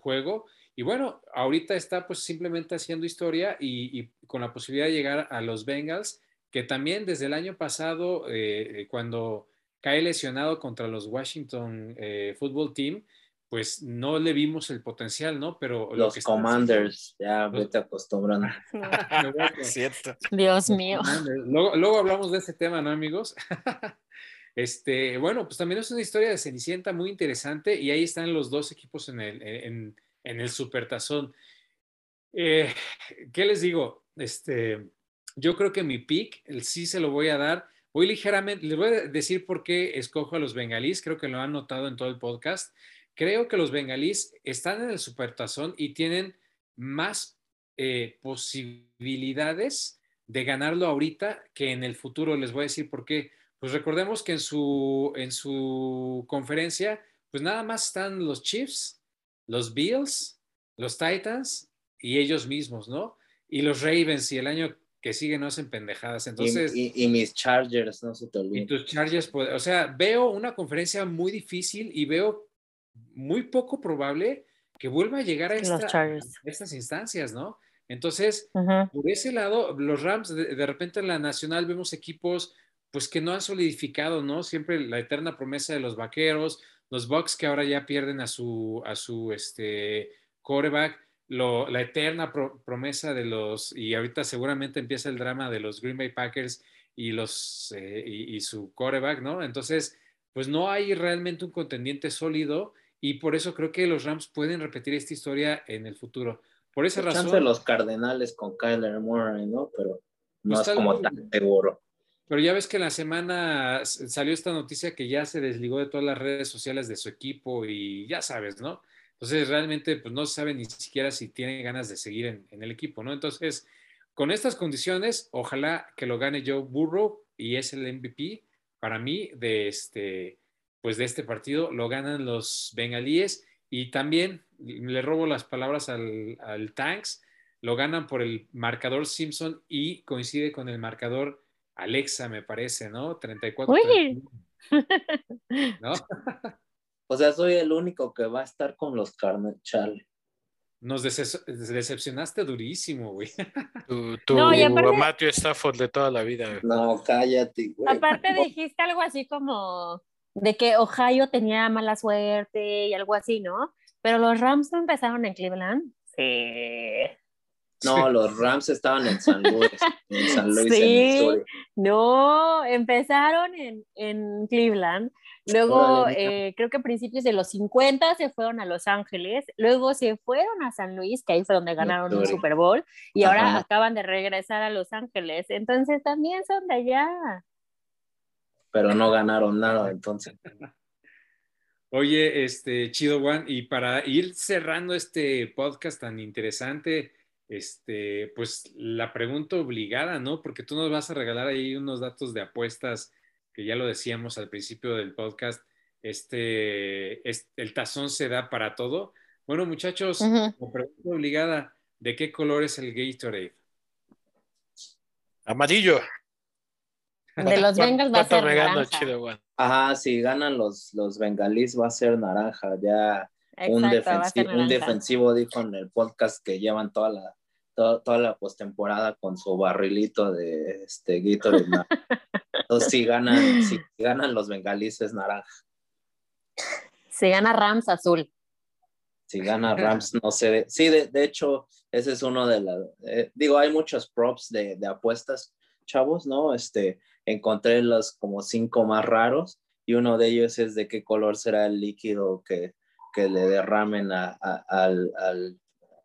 juego. Y bueno, ahorita está pues simplemente haciendo historia y, con la posibilidad de llegar a los Bengals, que también desde el año pasado, eh, cuando cae lesionado contra los Washington eh, Football Team, pues no le vimos el potencial, ¿no? Pero los Commanders, ya vete acostumbrando. Cierto. Dios mío. Luego, hablamos de ese tema, ¿no, amigos? Este, bueno, pues también es una historia de Cenicienta muy interesante y ahí están los dos equipos en el, en, el supertazón. Eh, ¿Qué les digo? Este, yo creo que mi pick, el sí se lo voy a dar. Voy ligeramente, les voy a decir por qué escojo a los bengalíes, creo que lo han notado en todo el podcast creo que los bengalíes están en el supertazón y tienen más eh, posibilidades de ganarlo ahorita que en el futuro. Les voy a decir por qué. Pues recordemos que en su, en su conferencia, pues nada más están los Chiefs, los Bills, los Titans y ellos mismos, ¿no? Y los Ravens y el año que sigue no hacen pendejadas. Entonces, y, mis Chargers, no se te olviden. Y tus Chargers, pues, o sea, veo una conferencia muy difícil y veo muy poco probable que vuelva a llegar a, estas instancias, ¿no? Entonces, por ese lado, los Rams, de, repente en la nacional vemos equipos pues que no han solidificado, ¿no? Siempre la eterna promesa de los vaqueros, los Bucks que ahora ya pierden a su, a su este, quarterback, la eterna promesa de los, y ahorita seguramente empieza el drama de los Green Bay Packers y, los, eh, y, y su quarterback, ¿no? Entonces, pues no hay realmente un contendiente sólido y por eso creo que los Rams pueden repetir esta historia en el futuro. Por esa razón. de los Cardenales con Kyler Murray, ¿no? Pero no pues es como tan seguro. Pero ya ves que en la semana salió esta noticia que ya se desligó de todas las redes sociales de su equipo y ya sabes, ¿no? Entonces realmente pues no se sabe ni siquiera si tiene ganas de seguir en, en el equipo, ¿no? Entonces, con estas condiciones, ojalá que lo gane Joe Burrow y es el MVP para mí de este pues de este partido lo ganan los bengalíes y también le robo las palabras al, Tanks, lo ganan por el marcador Simpson y coincide con el marcador Alexa, me parece, ¿no? 34. ¿No? o sea, soy el único que va a estar con los carnes, chale. Nos decepcionaste durísimo, güey. Tu, tu no, aparte... Stafford de toda la vida. No, cállate, güey. Aparte dijiste algo así como de que Ohio tenía mala suerte y algo así, ¿no? Pero los Rams no empezaron en Cleveland. Sí. No, los Rams estaban en San Luis, en San Luis, sí, no, empezaron en, Cleveland, luego eh, creo que a principios de los 50 se fueron a Los Ángeles, luego se fueron a San Luis, que ahí fue donde ganaron un Super Bowl, y ahora acaban de regresar a Los Ángeles, entonces también son de allá. Pero no ganaron nada entonces. Oye, este, chido Juan, y para ir cerrando este podcast tan interesante, este, pues la pregunta obligada, ¿no? Porque tú nos vas a regalar ahí unos datos de apuestas, que ya lo decíamos al principio del podcast, este, el tazón se da para todo. Bueno, muchachos, pregunta obligada, ¿de qué color es el Gatorade? Amarillo. De los Bengals va a ser naranja. Ajá, si ganan los, los bengalíes va a ser naranja. Ya un, defensivo, un defensivo dijo en el podcast que llevan toda la, toda, la postemporada con su barrilito de este Gatorade. Entonces, si ganan, si ganan los bengalíes es naranja. Si gana Rams, azul. Si gana Rams, no sé. Sí, de, de hecho, ese es uno de las. Eh, digo, hay muchos props de, de apuestas, chavos, ¿no? Este, encontré los como cinco más raros y uno de ellos es de qué color será el líquido que, que le derramen a, al, al,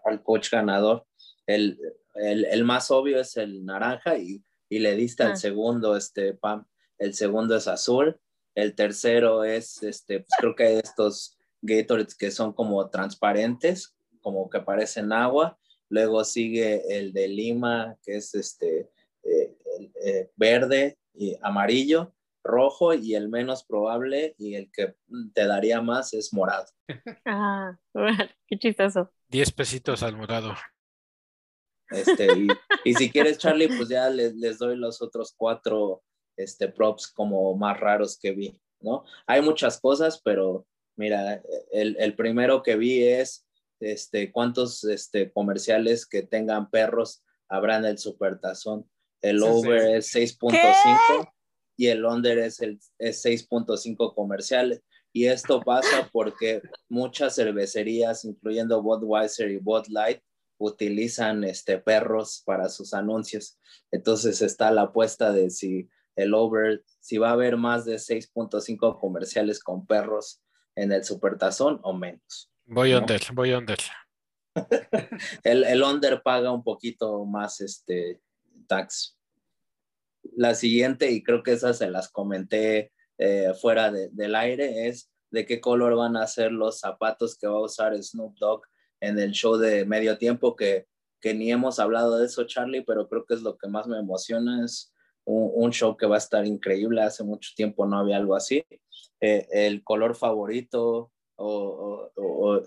al, coach ganador. El, el, el, más obvio es el naranja y, y le diste al ah. segundo, este, Pam. El segundo es azul. El tercero es, este, pues creo que estos Gatorades que son como transparentes, como que parecen agua. Luego sigue el de Lima, que es este, eh, eh, verde y amarillo, rojo y el menos probable y el que te daría más es morado. Ah, qué chistoso. Diez pesitos al morado. Este, y, si quieres, Charlie, pues ya les, doy los otros cuatro este, props como más raros que vi, ¿no? Hay muchas cosas, pero mira, el, el primero que vi es este, cuántos este, comerciales que tengan perros habrá en el supertazón. El over es 6.5 y el under es, el, es 6.5 comerciales. Y esto pasa porque muchas cervecerías, incluyendo Budweiser y Bud Light, utilizan este, perros para sus anuncios. Entonces está la apuesta de si el over, si va a haber más de 6.5 comerciales con perros en el supertazón o menos. Voy under, voy under. el, el under paga un poquito más este tax. La siguiente, y creo que esas se las comenté eh, fuera del aire, es de qué color van a ser los zapatos que va a usar Snoop Dogg en el show de medio tiempo, que, que ni hemos hablado de eso, Charlie, pero creo que es lo que más me emociona, es un, show que va a estar increíble, hace mucho tiempo no había algo así. Eh, el color favorito o,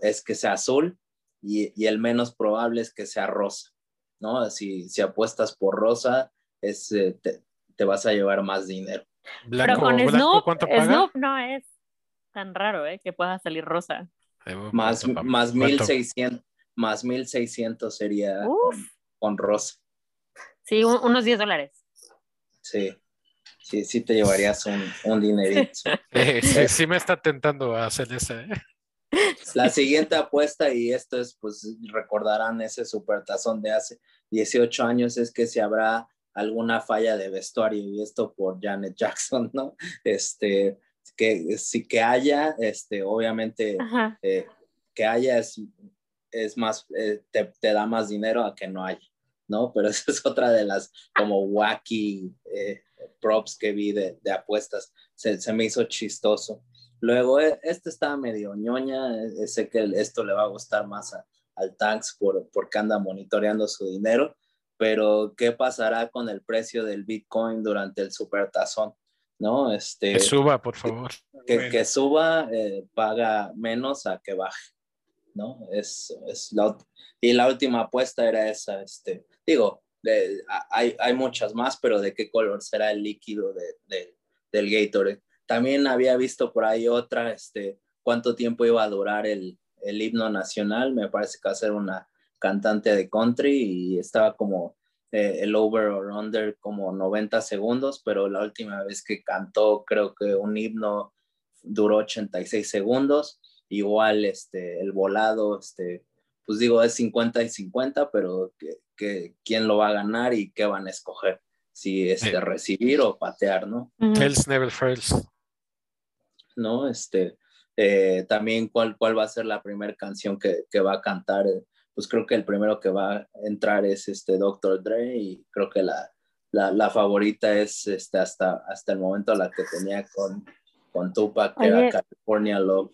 es que sea azul y, el menos probable es que sea rosa, ¿no? Si, si apuestas por rosa, es, eh, te, vas a llevar más dinero. Pero con Snoop, Snoop no es tan raro, ¿eh? Que pueda salir rosa. Más, más 1600, más 1600 sería con, rosa. Sí, unos 10 dólares. Sí sí, sí te llevarías un, un dinerito. sí, me está tentando a hacer esa. ¿eh? La siguiente apuesta, y esto es, pues recordarán ese supertazón de hace 18 años, es que si habrá alguna falla de vestuario, y esto por Janet Jackson, ¿no? Este, que sí que haya, este, obviamente, eh, que haya es, es más, eh, te, te, da más dinero a que no haya, ¿no? Pero esa es otra de las como wacky props que vi de, apuestas. Se, me hizo chistoso. Luego, este estaba medio ñoña. Sé que esto le va a gustar más al Tanks por, porque anda monitoreando su dinero. Pero, ¿qué pasará con el precio del Bitcoin durante el supertazón? ¿No? Este, que suba, por favor. Que, que suba, eh, paga menos a que baje. ¿no? Es, es la, y la última apuesta era esa, este, digo, hay, hay, muchas más, pero de qué color será el líquido de, del Gatorade. También había visto por ahí otra, este, cuánto tiempo iba a durar el, el himno nacional. Me parece que va a ser una cantante de country y estaba como eh, el over or under como 90 segundos, pero la última vez que cantó creo que un himno duró 86 segundos. Igual este, el volado, este, pues digo, es 50 y 50, pero que, quién lo va a ganar y qué van a escoger, si es de recibir o patear, ¿no? Hells never fails. ¿No? Este, eh, también cuál, cuál va a ser la primera canción que, va a cantar, pues creo que el primero que va a entrar es este Dr. Dre y creo que la, la, favorita es este, hasta, hasta el momento la que tenía con, con Tupac, que era California Love.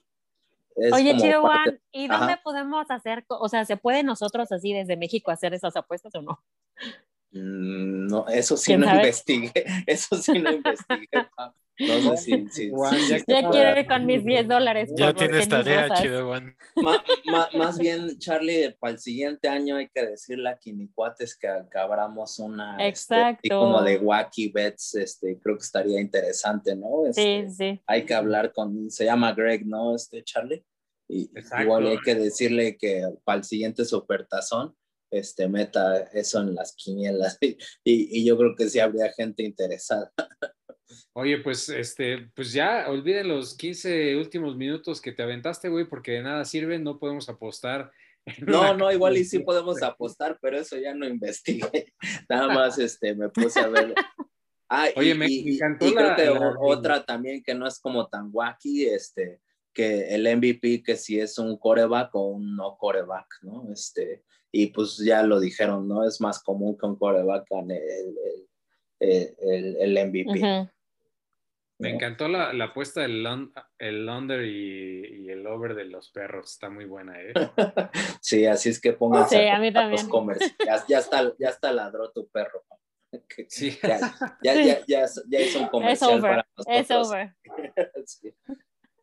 Oye, Chido Juan, ¿y dónde podemos hacer, o sea, se puede nosotros así desde México hacer esas apuestas o no? Mm, no, eso sí no investigué, eso sí no investigué. No sé si, si, ya, quiero ir con mis 10 dólares. Ya tienes tarea, chido, Juan. más bien, Charlie, para el siguiente año hay que decirle a Quinicuates que, abramos una este, Exacto. como de wacky bets, este, creo que estaría interesante, ¿no? sí, este, sí. Hay que hablar con, se llama Greg, ¿no? Este, Charlie. Y igual hay que decirle que para el siguiente supertazón, este, meta eso en las quinielas. Y, y yo creo que sí habría gente interesada. Oye, pues, este, pues ya olviden los 15 últimos minutos que te aventaste, güey, porque de nada sirven, no podemos apostar. No, no, igual y sí podemos apostar, pero eso ya no investigué. Nada más, este, me puse a ver. Ah, Oye, me, encantó y creo que otra también que no es como tan wacky, este, que el MVP que si es un coreback o un no coreback, ¿no? Este, y pues ya lo dijeron, ¿no? Es más común que un coreback gane el, el, el, MVP. Me encantó la, la apuesta del el under y, el over de los perros. Está muy buena, ¿eh? sí, así es que pónganse sí, a mí también. Ya, ya, está, ya está ladró tu perro. Sí. Ya, ya, ya, ya, ya hizo un comercial para nosotros. Es over. sí.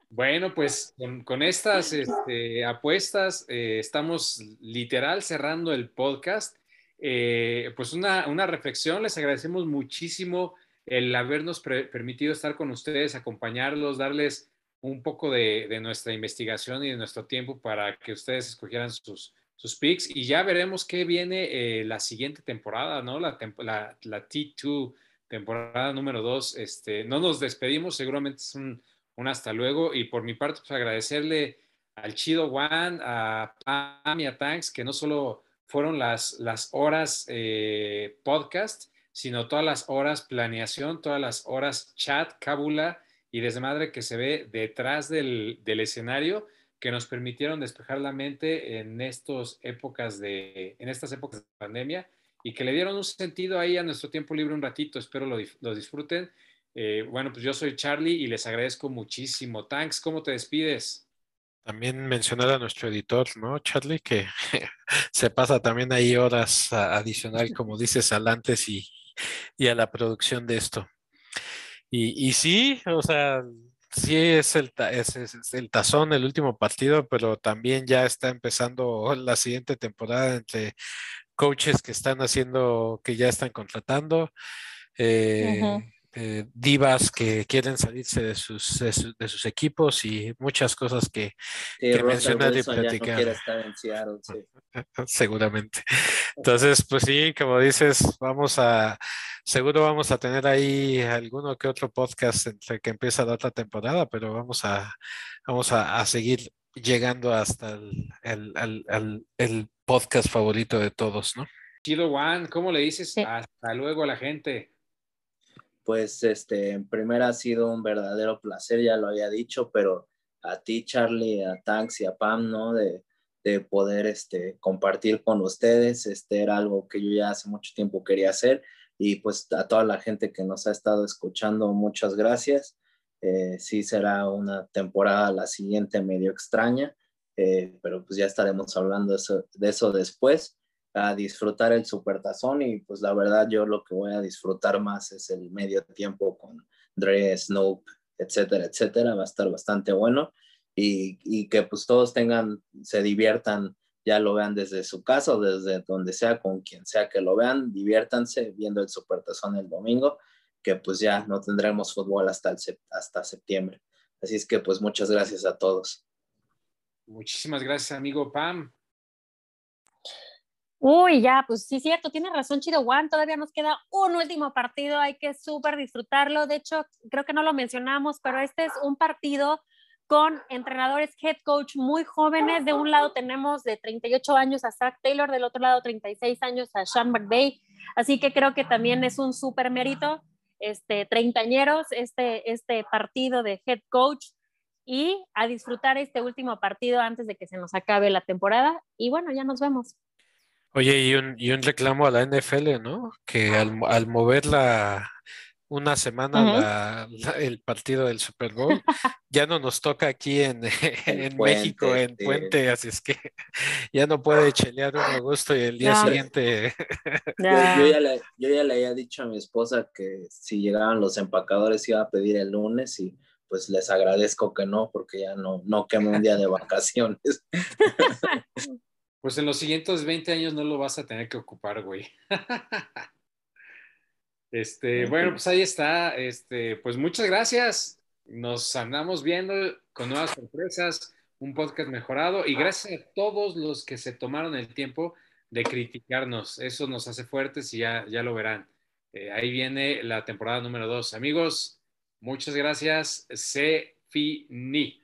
Bueno, pues con, estas este, apuestas eh, estamos literal cerrando el podcast. Eh, pues una, reflexión, les agradecemos muchísimo el habernos permitido estar con ustedes, acompañarlos, darles un poco de, nuestra investigación y de nuestro tiempo para que ustedes escogieran sus, sus picks. Y ya veremos qué viene eh, la siguiente temporada, ¿no? La, la, la T2, temporada número 2. Este, no nos despedimos, seguramente es un, un hasta luego. Y por mi parte, pues agradecerle al Chido One, a Pam y a Tanks, que no solo fueron las, las horas eh, podcast, sino todas las horas planeación, todas las horas chat, cábula y desmadre que se ve detrás del, escenario que nos permitieron despejar la mente en, estos épocas de, en estas épocas de pandemia y que le dieron un sentido ahí a nuestro tiempo libre un ratito. Espero lo, lo disfruten. Eh, bueno, pues yo soy Charlie y les agradezco muchísimo. Tanks, ¿cómo te despides? También mencionar a nuestro editor, ¿no, Charlie? Que se pasa también ahí horas adicional, como dices, al antes y, a la producción de esto. Y, sí, o sea, sí es el, es, el tazón, el último partido, pero también ya está empezando la siguiente temporada entre coaches que están haciendo, que ya están contratando. Eh, eh, divas que quieren salirse de sus, de, sus equipos y muchas cosas que, mencionar y platicar. Seguramente. Entonces, pues sí, como dices, vamos a, seguro vamos a tener ahí alguno que otro podcast entre que empieza la otra temporada, pero vamos a, vamos a, seguir llegando hasta el, podcast favorito de todos, ¿no? Chido Juan, ¿cómo le dices hasta luego a la gente? Pues este, en primera ha sido un verdadero placer, ya lo había dicho, pero a ti, Charlie, a Tanks y a Pam, ¿no? De, de poder este, compartir con ustedes, este era algo que yo ya hace mucho tiempo quería hacer y pues a toda la gente que nos ha estado escuchando, muchas gracias. Eh, sí será una temporada la siguiente medio extraña, eh, pero pues ya estaremos hablando de eso, de eso después a disfrutar el supertazón y pues la verdad yo lo que voy a disfrutar más es el medio tiempo con Dre, Snoop, etcétera, etcétera, va a estar bastante bueno y, y, que pues todos tengan, se diviertan, ya lo vean desde su casa desde donde sea, con quien sea que lo vean, diviértanse viendo el supertazón el domingo, que pues ya no tendremos fútbol hasta, el, hasta septiembre. Así es que pues muchas gracias a todos. Muchísimas gracias, amigo Pam. Uy, ya, pues sí, cierto, tiene razón Chido Juan, todavía nos queda un último partido, hay que súper disfrutarlo. De hecho, creo que no lo mencionamos, pero este es un partido con entrenadores head coach muy jóvenes. De un lado tenemos de 38 años a Zach Taylor, del otro lado 36 años a Sean McVay. Así que creo que también es un súper mérito, este, treintañeros, este, este partido de head coach y a disfrutar este último partido antes de que se nos acabe la temporada. Y bueno, ya nos vemos. Oye, y un, y un reclamo a la NFL, ¿no? Que al, al mover la, una semana el partido del Super Bowl, ya no nos toca aquí en, en México, en Puente, así es que ya no puede chelear un agosto y el día siguiente. Yo, ya le, yo, ya le, había dicho a mi esposa que si llegaban los empacadores iba a pedir el lunes y pues les agradezco que no, porque ya no, no queme un día de vacaciones. Pues en los siguientes 20 años no lo vas a tener que ocupar, güey. Este, bueno, pues ahí está. Este, pues muchas gracias. Nos andamos viendo con nuevas sorpresas, un podcast mejorado y gracias a todos los que se tomaron el tiempo de criticarnos. Eso nos hace fuertes y ya, ya lo verán. Eh, ahí viene la temporada número dos. Amigos, muchas gracias. Se finí.